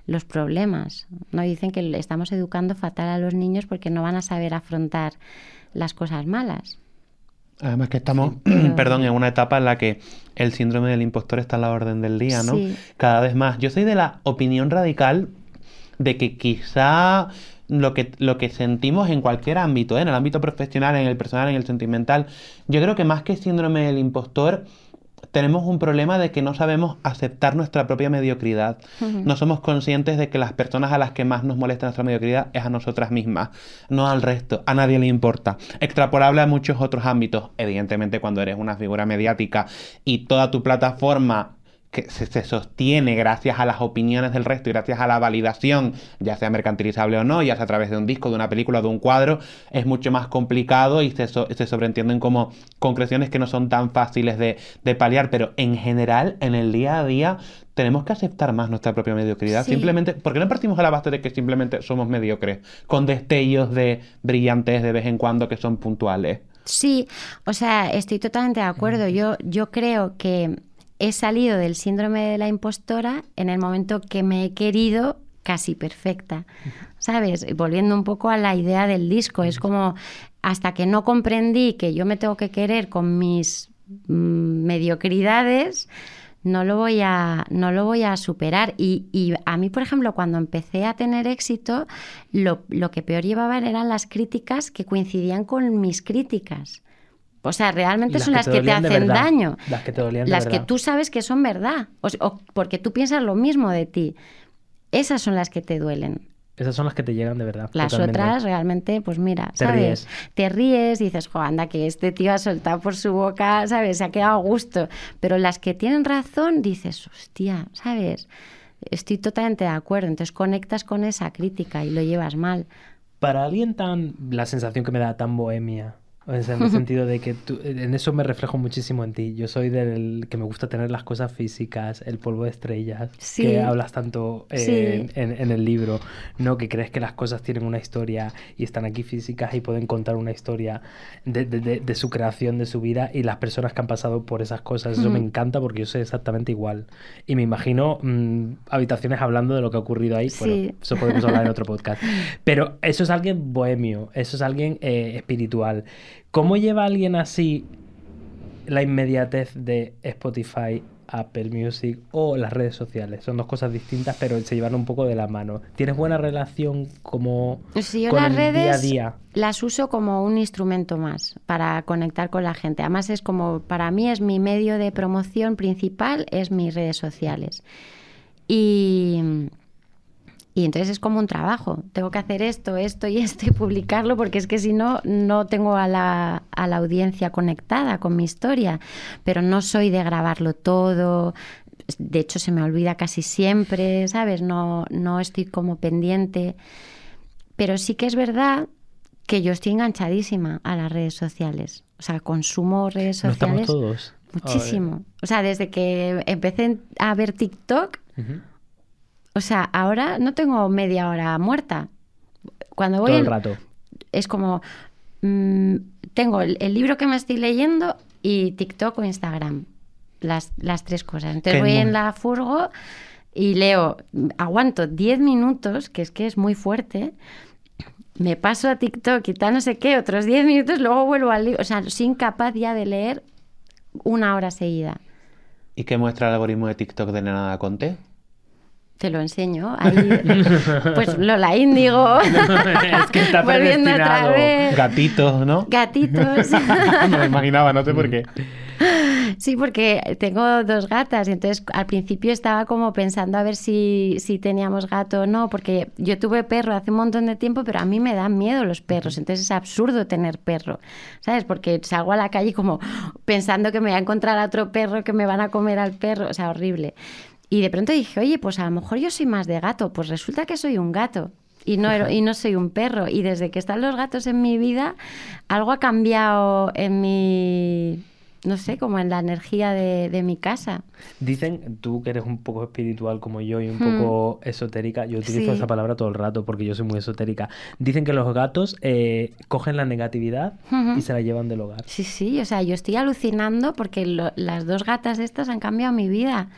los problemas. No dicen que estamos educando fatal a los niños porque no van a saber afrontar las cosas malas. Además que estamos, perdón, en una etapa en la que el síndrome del impostor está a la orden del día, ¿no? Sí. Cada vez más. Yo soy de la opinión radical de que quizá lo que, lo que sentimos en cualquier ámbito, ¿eh? en el ámbito profesional, en el personal, en el sentimental, yo creo que más que síndrome del impostor, tenemos un problema de que no sabemos aceptar nuestra propia mediocridad. No somos conscientes de que las personas a las que más nos molesta nuestra mediocridad es a nosotras mismas, no al resto. A nadie le importa. Extrapolable a muchos otros ámbitos. Evidentemente, cuando eres una figura mediática y toda tu plataforma que se, se, sostiene gracias a las opiniones del resto y gracias a la validación, ya sea mercantilizable o no, ya sea a través de un disco, de una película, de un cuadro, es mucho más complicado y se, so, se sobreentienden como concreciones que no son tan fáciles de, de, paliar, pero en general, en el día a día, tenemos que aceptar más nuestra propia mediocridad. Sí. Simplemente, porque no partimos a la base de que simplemente somos mediocres, con destellos de brillantes de vez en cuando que son puntuales. Sí, o sea, estoy totalmente de acuerdo. Yo, yo creo que he salido del síndrome de la impostora en el momento que me he querido casi perfecta, ¿sabes? Volviendo un poco a la idea del disco, es como hasta que no comprendí que yo me tengo que querer con mis mmm, mediocridades, no lo voy a, no lo voy a superar. Y, y, a mí, por ejemplo, cuando empecé a tener éxito, lo, lo que peor llevaba eran las críticas que coincidían con mis críticas. O sea, realmente son que las que te hacen daño. Las que te dolían Las que tú sabes que son verdad. O, o, porque tú piensas lo mismo de ti. Esas son las que te duelen. Esas son las que te llegan de verdad. Las totalmente. otras realmente, pues mira, Te ¿sabes? ríes. Te ríes, dices, jo, anda, que este tío ha soltado por su boca, ¿sabes? Se ha quedado a gusto. Pero las que tienen razón, dices, hostia, ¿sabes? Estoy totalmente de acuerdo. Entonces conectas con esa crítica y lo llevas mal. Para alguien tan. La sensación que me da tan bohemia. O sea, en el sentido de que tú, en eso me reflejo muchísimo en ti. Yo soy del que me gusta tener las cosas físicas, el polvo de estrellas, Sí. que hablas tanto eh, Sí. en, en- el libro, ¿no? Que crees que las cosas tienen una historia y están aquí físicas y pueden contar una historia de, de- de- de su creación, de su vida y las personas que han pasado por esas cosas. Eso me Ujú. encanta porque yo soy exactamente igual. Y me imagino mm, habitaciones hablando de lo que ha ocurrido ahí. Bueno, Sí. eso podemos hablar en otro podcast. Pero eso es alguien bohemio, eso es alguien eh, espiritual. ¿Cómo lleva alguien así la inmediatez de Spotify, Apple Music o las redes sociales? Son dos cosas distintas, pero se llevan un poco de la mano. ¿Tienes buena relación como Si yo con las el redes día a día? las uso como un instrumento más para conectar con la gente. Además es como, para mí es mi medio de promoción principal, es mis redes sociales. Y, y entonces es como un trabajo. Tengo que hacer esto, esto y esto y publicarlo porque es que si no, no tengo a la, a la audiencia conectada con mi historia. Pero no soy de grabarlo todo. De hecho, se me olvida casi siempre, ¿sabes? No, no estoy como pendiente. Pero sí que es verdad que yo estoy enganchadísima a las redes sociales. O sea, consumo redes ¿No estamos sociales todos? muchísimo. O sea, desde que empecé a ver TikTok, Ujú. O sea, ahora no tengo media hora muerta. Cuando voy Todo el rato. es como mm, tengo el, el libro que me estoy leyendo y TikTok o Instagram. Las, las tres cosas. Entonces Qué voy en la furgo y leo, aguanto 10 minutos, que es que es muy fuerte. Me paso a TikTok y tal, no sé qué, otros 10 minutos, luego vuelvo al libro. O sea, soy incapaz ya de leer una hora seguida. ¿Y qué muestra el algoritmo de TikTok de Nada Conté? Te lo enseño. Ahí, pues Lola Índigo. es que está volviendo otra vez. Gatitos, ¿no? Gatitos. Me lo imaginaba, no sé por qué. Sí, porque tengo dos gatas y entonces al principio estaba como pensando a ver si, si teníamos gato o no, porque yo tuve perro hace un montón de tiempo, pero a mí me dan miedo los perros, entonces es absurdo tener perro, ¿sabes? Porque salgo a la calle como pensando que me voy a encontrar a otro perro, que me van a comer al perro, o sea, horrible. Y de pronto dije, oye, pues a lo mejor yo soy más de gato, pues resulta que soy un gato. Y no, y no soy un perro. Y desde que están los gatos en mi vida, algo ha cambiado en mi, no sé, como en la energía de, de mi casa. Dicen, tú que eres un poco espiritual como yo y un Hmm. poco esotérica, yo utilizo Sí. esa palabra todo el rato porque yo soy muy esotérica. Dicen que los gatos eh, cogen la negatividad Ujú. y se la llevan del hogar. Sí, sí, o sea, yo estoy alucinando porque lo- las dos gatas estas han cambiado mi vida.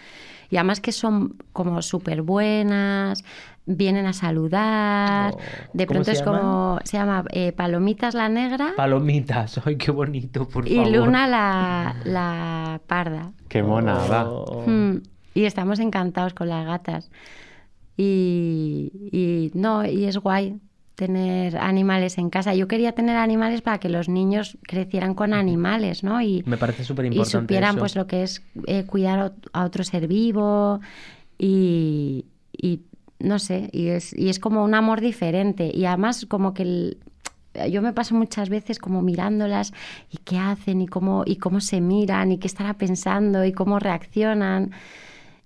Y además que son como súper buenas, vienen a saludar. Oh, De ¿cómo pronto es llaman? como, se llama eh, Palomitas la negra Palomitas, ay, qué bonito, por y favor. Luna la, la parda. Qué monada. Oh. Mm, Y estamos encantados con las gatas. Y, y no, y es guay tener animales en casa. Yo quería tener animales para que los niños crecieran con animales, ¿no? Y, Me parece súper y importante. supieran pues lo que es eh, cuidar a ot- a otro ser vivo y, y no sé, y es, y es como un amor diferente. Y además como que el- yo me paso muchas veces como mirándolas y qué hacen y cómo, y cómo se miran y qué estará pensando y cómo reaccionan.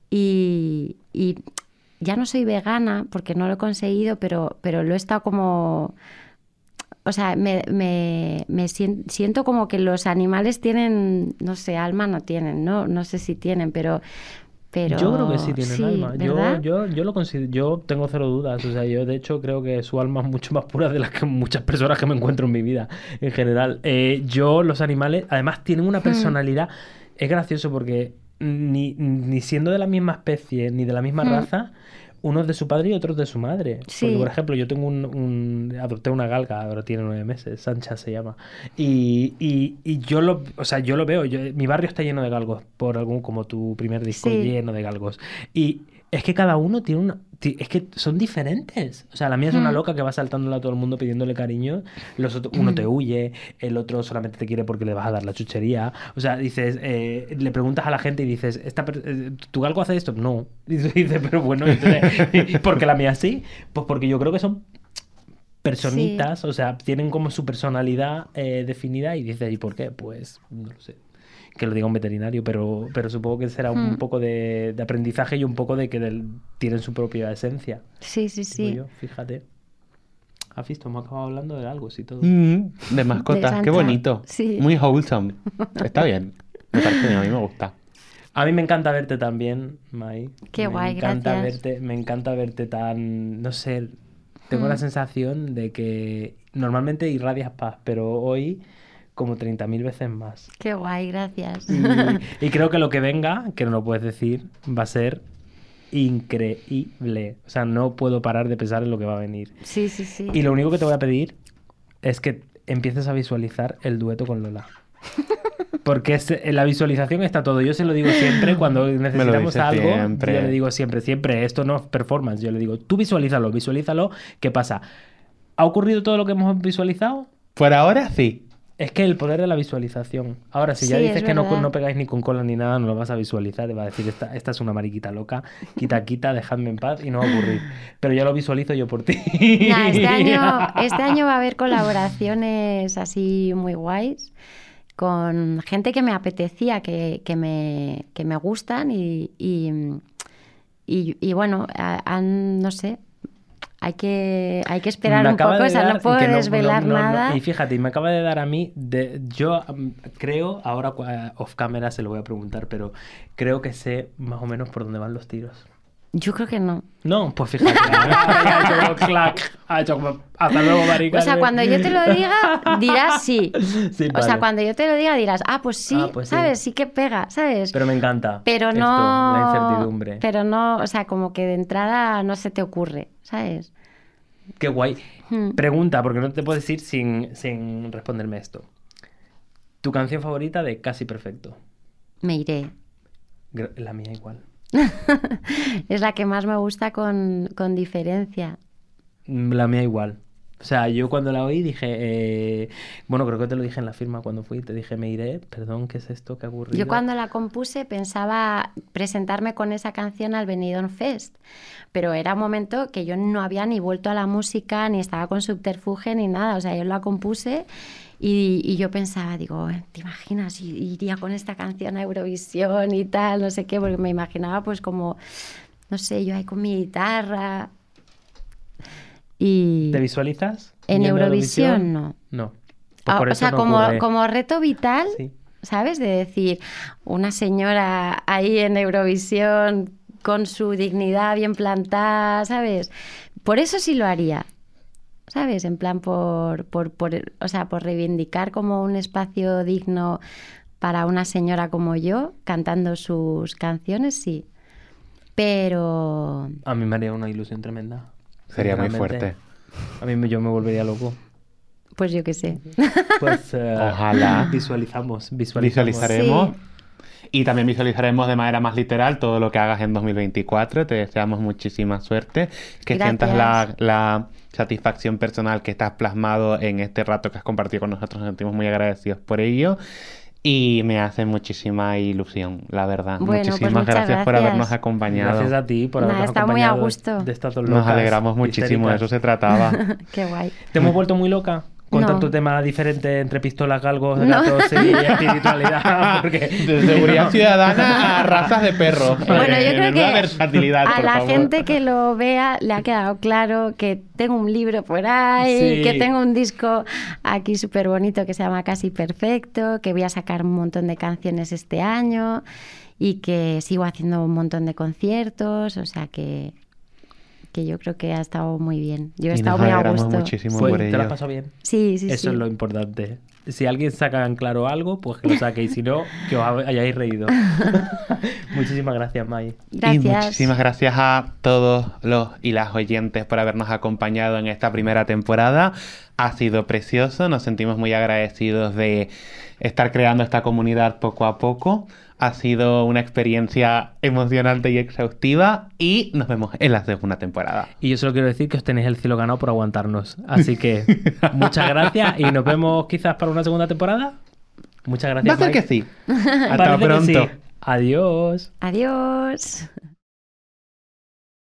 Y, y ya no soy vegana porque no lo he conseguido, pero, pero lo he estado como... O sea, me, me, me sien- siento como que los animales tienen, no sé, alma no tienen, ¿no? No sé si tienen, pero... pero Yo creo que sí tienen alma. Yo, yo, yo lo considero, yo tengo cero dudas. O sea, yo de hecho creo que su alma es mucho más pura de las que muchas personas que me encuentro en mi vida en general. Eh, yo, los animales, además tienen Hmm. una personalidad. Es gracioso porque ni, ni siendo de la misma especie ni de la misma Hmm. raza, uno es de su padre y otro es de su madre. Sí. Porque, por ejemplo, yo tengo un, un- adopté una galga, ahora tiene nueve meses, Sancha se llama. Y, y, y yo lo, o sea, yo lo veo, yo- mi barrio está lleno de galgos, por algún, como tu primer disco, Sí. lleno de galgos. Y es que cada uno tiene una, es que son diferentes. O sea, la mía es una Mm. loca que va saltándole a todo el mundo pidiéndole cariño. Los otros, uno te huye, el otro solamente te quiere porque le vas a dar la chuchería. O sea, dices, eh, le preguntas a la gente y dices, ¿Esta eh, ¿tu galgo hace esto? No. Y dices, pero bueno, entonces, ¿por qué la mía sí? Pues porque yo creo que son personitas, o sea, tienen como su personalidad eh, definida y dices, ¿y por qué? Pues no lo sé. Que lo diga un veterinario, pero, pero supongo que será un Hmm. poco de, de aprendizaje y un poco de que del- tienen su propia esencia. Sí, sí, sí. yo, fíjate. ¿Has visto? Hemos acabado hablando de algo, sí, todo. Mm, de mascotas, Sancha, qué bonito. sí. Muy wholesome. Está bien. Me parece bien, a mí me gusta. A mí me encanta verte también, Mai. Qué me guay, encanta gracias. Verte, me encanta verte tan, no sé, tengo la Mm. sensación de que normalmente irradias paz, pero hoy como 30.000 veces más. Qué guay, gracias. Y, y creo que lo que venga, que no lo puedes decir, va a ser increíble. O sea, no puedo parar de pensar en lo que va a venir. Sí, sí, sí. Y lo único que te voy a pedir es que empieces a visualizar el dueto con Lola. Porque es- en la visualización está todo. Yo se lo digo siempre cuando necesitamos algo. siempre. Yo le digo siempre, siempre, esto no es performance. Yo le digo, tú visualízalo, visualízalo. ¿Qué pasa? ¿Ha ocurrido todo lo que hemos visualizado? Por ahora sí. Es que el poder de la visualización. Ahora, si ya Sí, dices es que no, no pegáis ni con cola ni nada, no lo vas a visualizar. y va a decir, esta, esta es una mariquita loca. Quita, quita, dejadme en paz y no va a ocurrir. Pero ya lo visualizo yo por ti. Nah, este, año, este año va a haber colaboraciones así muy guays con gente que me apetecía, que, que me, que me gustan y, y, y- y bueno, han, no sé, hay que, hay que esperar un poco, de o sea, dar- no puedo desvelar no, no, nada. Y fíjate, y me acaba de dar a mí, de, yo mm, creo, ahora cua- off camera se lo voy a preguntar, pero creo que sé más o menos por dónde van los tiros. Yo creo que no. No, pues fíjate. ha hecho clac, ha hecho como, hasta luego, marica. O sea, cuando yo te lo diga, dirás sí. Sí, O sea, cuando yo te lo diga, dirás, ah, pues sí, Ah, pues sí. ¿sabes? Sí que pega, ¿sabes? Pero me encanta. Pero esto, no. la incertidumbre. Pero no, o sea, como que de entrada no se te ocurre, ¿sabes? Qué guay. Hmm. Pregunta, porque no te puedes ir sin, sin responderme esto. ¿Tu canción favorita de Casi Perfecto? Me iré. La mía igual. Es la que más me gusta con, con diferencia. La mía igual. O sea, yo cuando la oí dije, eh, bueno, creo que te lo dije en la firma cuando fui, te dije, me iré, perdón, ¿qué es esto? ¿Qué aburrido? Yo cuando la compuse pensaba presentarme con esa canción al Benidorm Fest, pero era un momento que yo no había ni vuelto a la música, ni estaba con subterfuge, ni nada. O sea, yo la compuse y, y yo pensaba, digo, ¿te imaginas? Iría con esta canción a Eurovisión y tal, no sé qué, porque me imaginaba pues como, no sé, yo ahí con mi guitarra. Y ¿Te visualizas? en Eurovisión no. No. Pues Ah, por o sea, no como, ocurre. como reto vital, Sí. ¿sabes? De decir, una señora ahí en Eurovisión con su dignidad bien plantada, ¿sabes? Por eso sí lo haría, ¿sabes? En plan, por, por, por, o sea, por reivindicar como un espacio digno para una señora como yo, cantando sus canciones, sí. Pero A mí me haría una ilusión tremenda. Sería muy fuerte. A mí me- yo me volvería loco. pues yo qué sé. Pues eh, Ojalá. visualizamos, visualizamos. Visualizaremos. Sí. Y también visualizaremos de manera más literal todo lo que hagas en 2024. Te deseamos muchísima suerte, que sientas la, Gracias. la satisfacción personal que estás plasmado en este rato que has compartido con nosotros. Nos sentimos muy agradecidos por ello. Y me hace muchísima ilusión, la verdad. Bueno, pues Muchísimas muchas gracias, por gracias. habernos acompañado. Gracias a ti por habernos está muy a acompañado gusto. de estas dos Nos locas alegramos muchísimo, de eso se trataba. Qué guay. ¿Te hemos vuelto muy loca? Con No. tanto tema diferente entre pistolas, galgos, No. gatos y espiritualidad. Porque... De seguridad ciudadana a razas de perros. Bueno, yo Eh, creo que versatilidad, a la favor. gente que lo vea le ha quedado claro que tengo un libro por ahí, Sí. que tengo un disco aquí súper bonito que se llama Casi Perfecto, que voy a sacar un montón de canciones este año y que sigo haciendo un montón de conciertos, o sea que, que yo creo que ha estado muy bien. Yo he Y estado nos muy a gusto. muchísimo por ¿Te ello. la has pasado bien? Sí, sí, Eso sí. es lo importante. Si alguien saca en claro algo, pues que lo saque. Y si no, que os hayáis reído. Muchísimas gracias, Mai. Gracias. Y muchísimas gracias a todos los y las oyentes por habernos acompañado en esta primera temporada. Ha sido precioso, nos sentimos muy agradecidos de estar creando esta comunidad poco a poco. Ha sido una experiencia emocionante y exhaustiva y nos vemos en la segunda temporada. Y yo solo quiero decir que os tenéis el cielo ganado por aguantarnos. Así que muchas gracias y nos vemos quizás para una segunda temporada. Muchas Va a gracias. ser que sí. Hasta Parece que pronto. sí. Adiós. Adiós.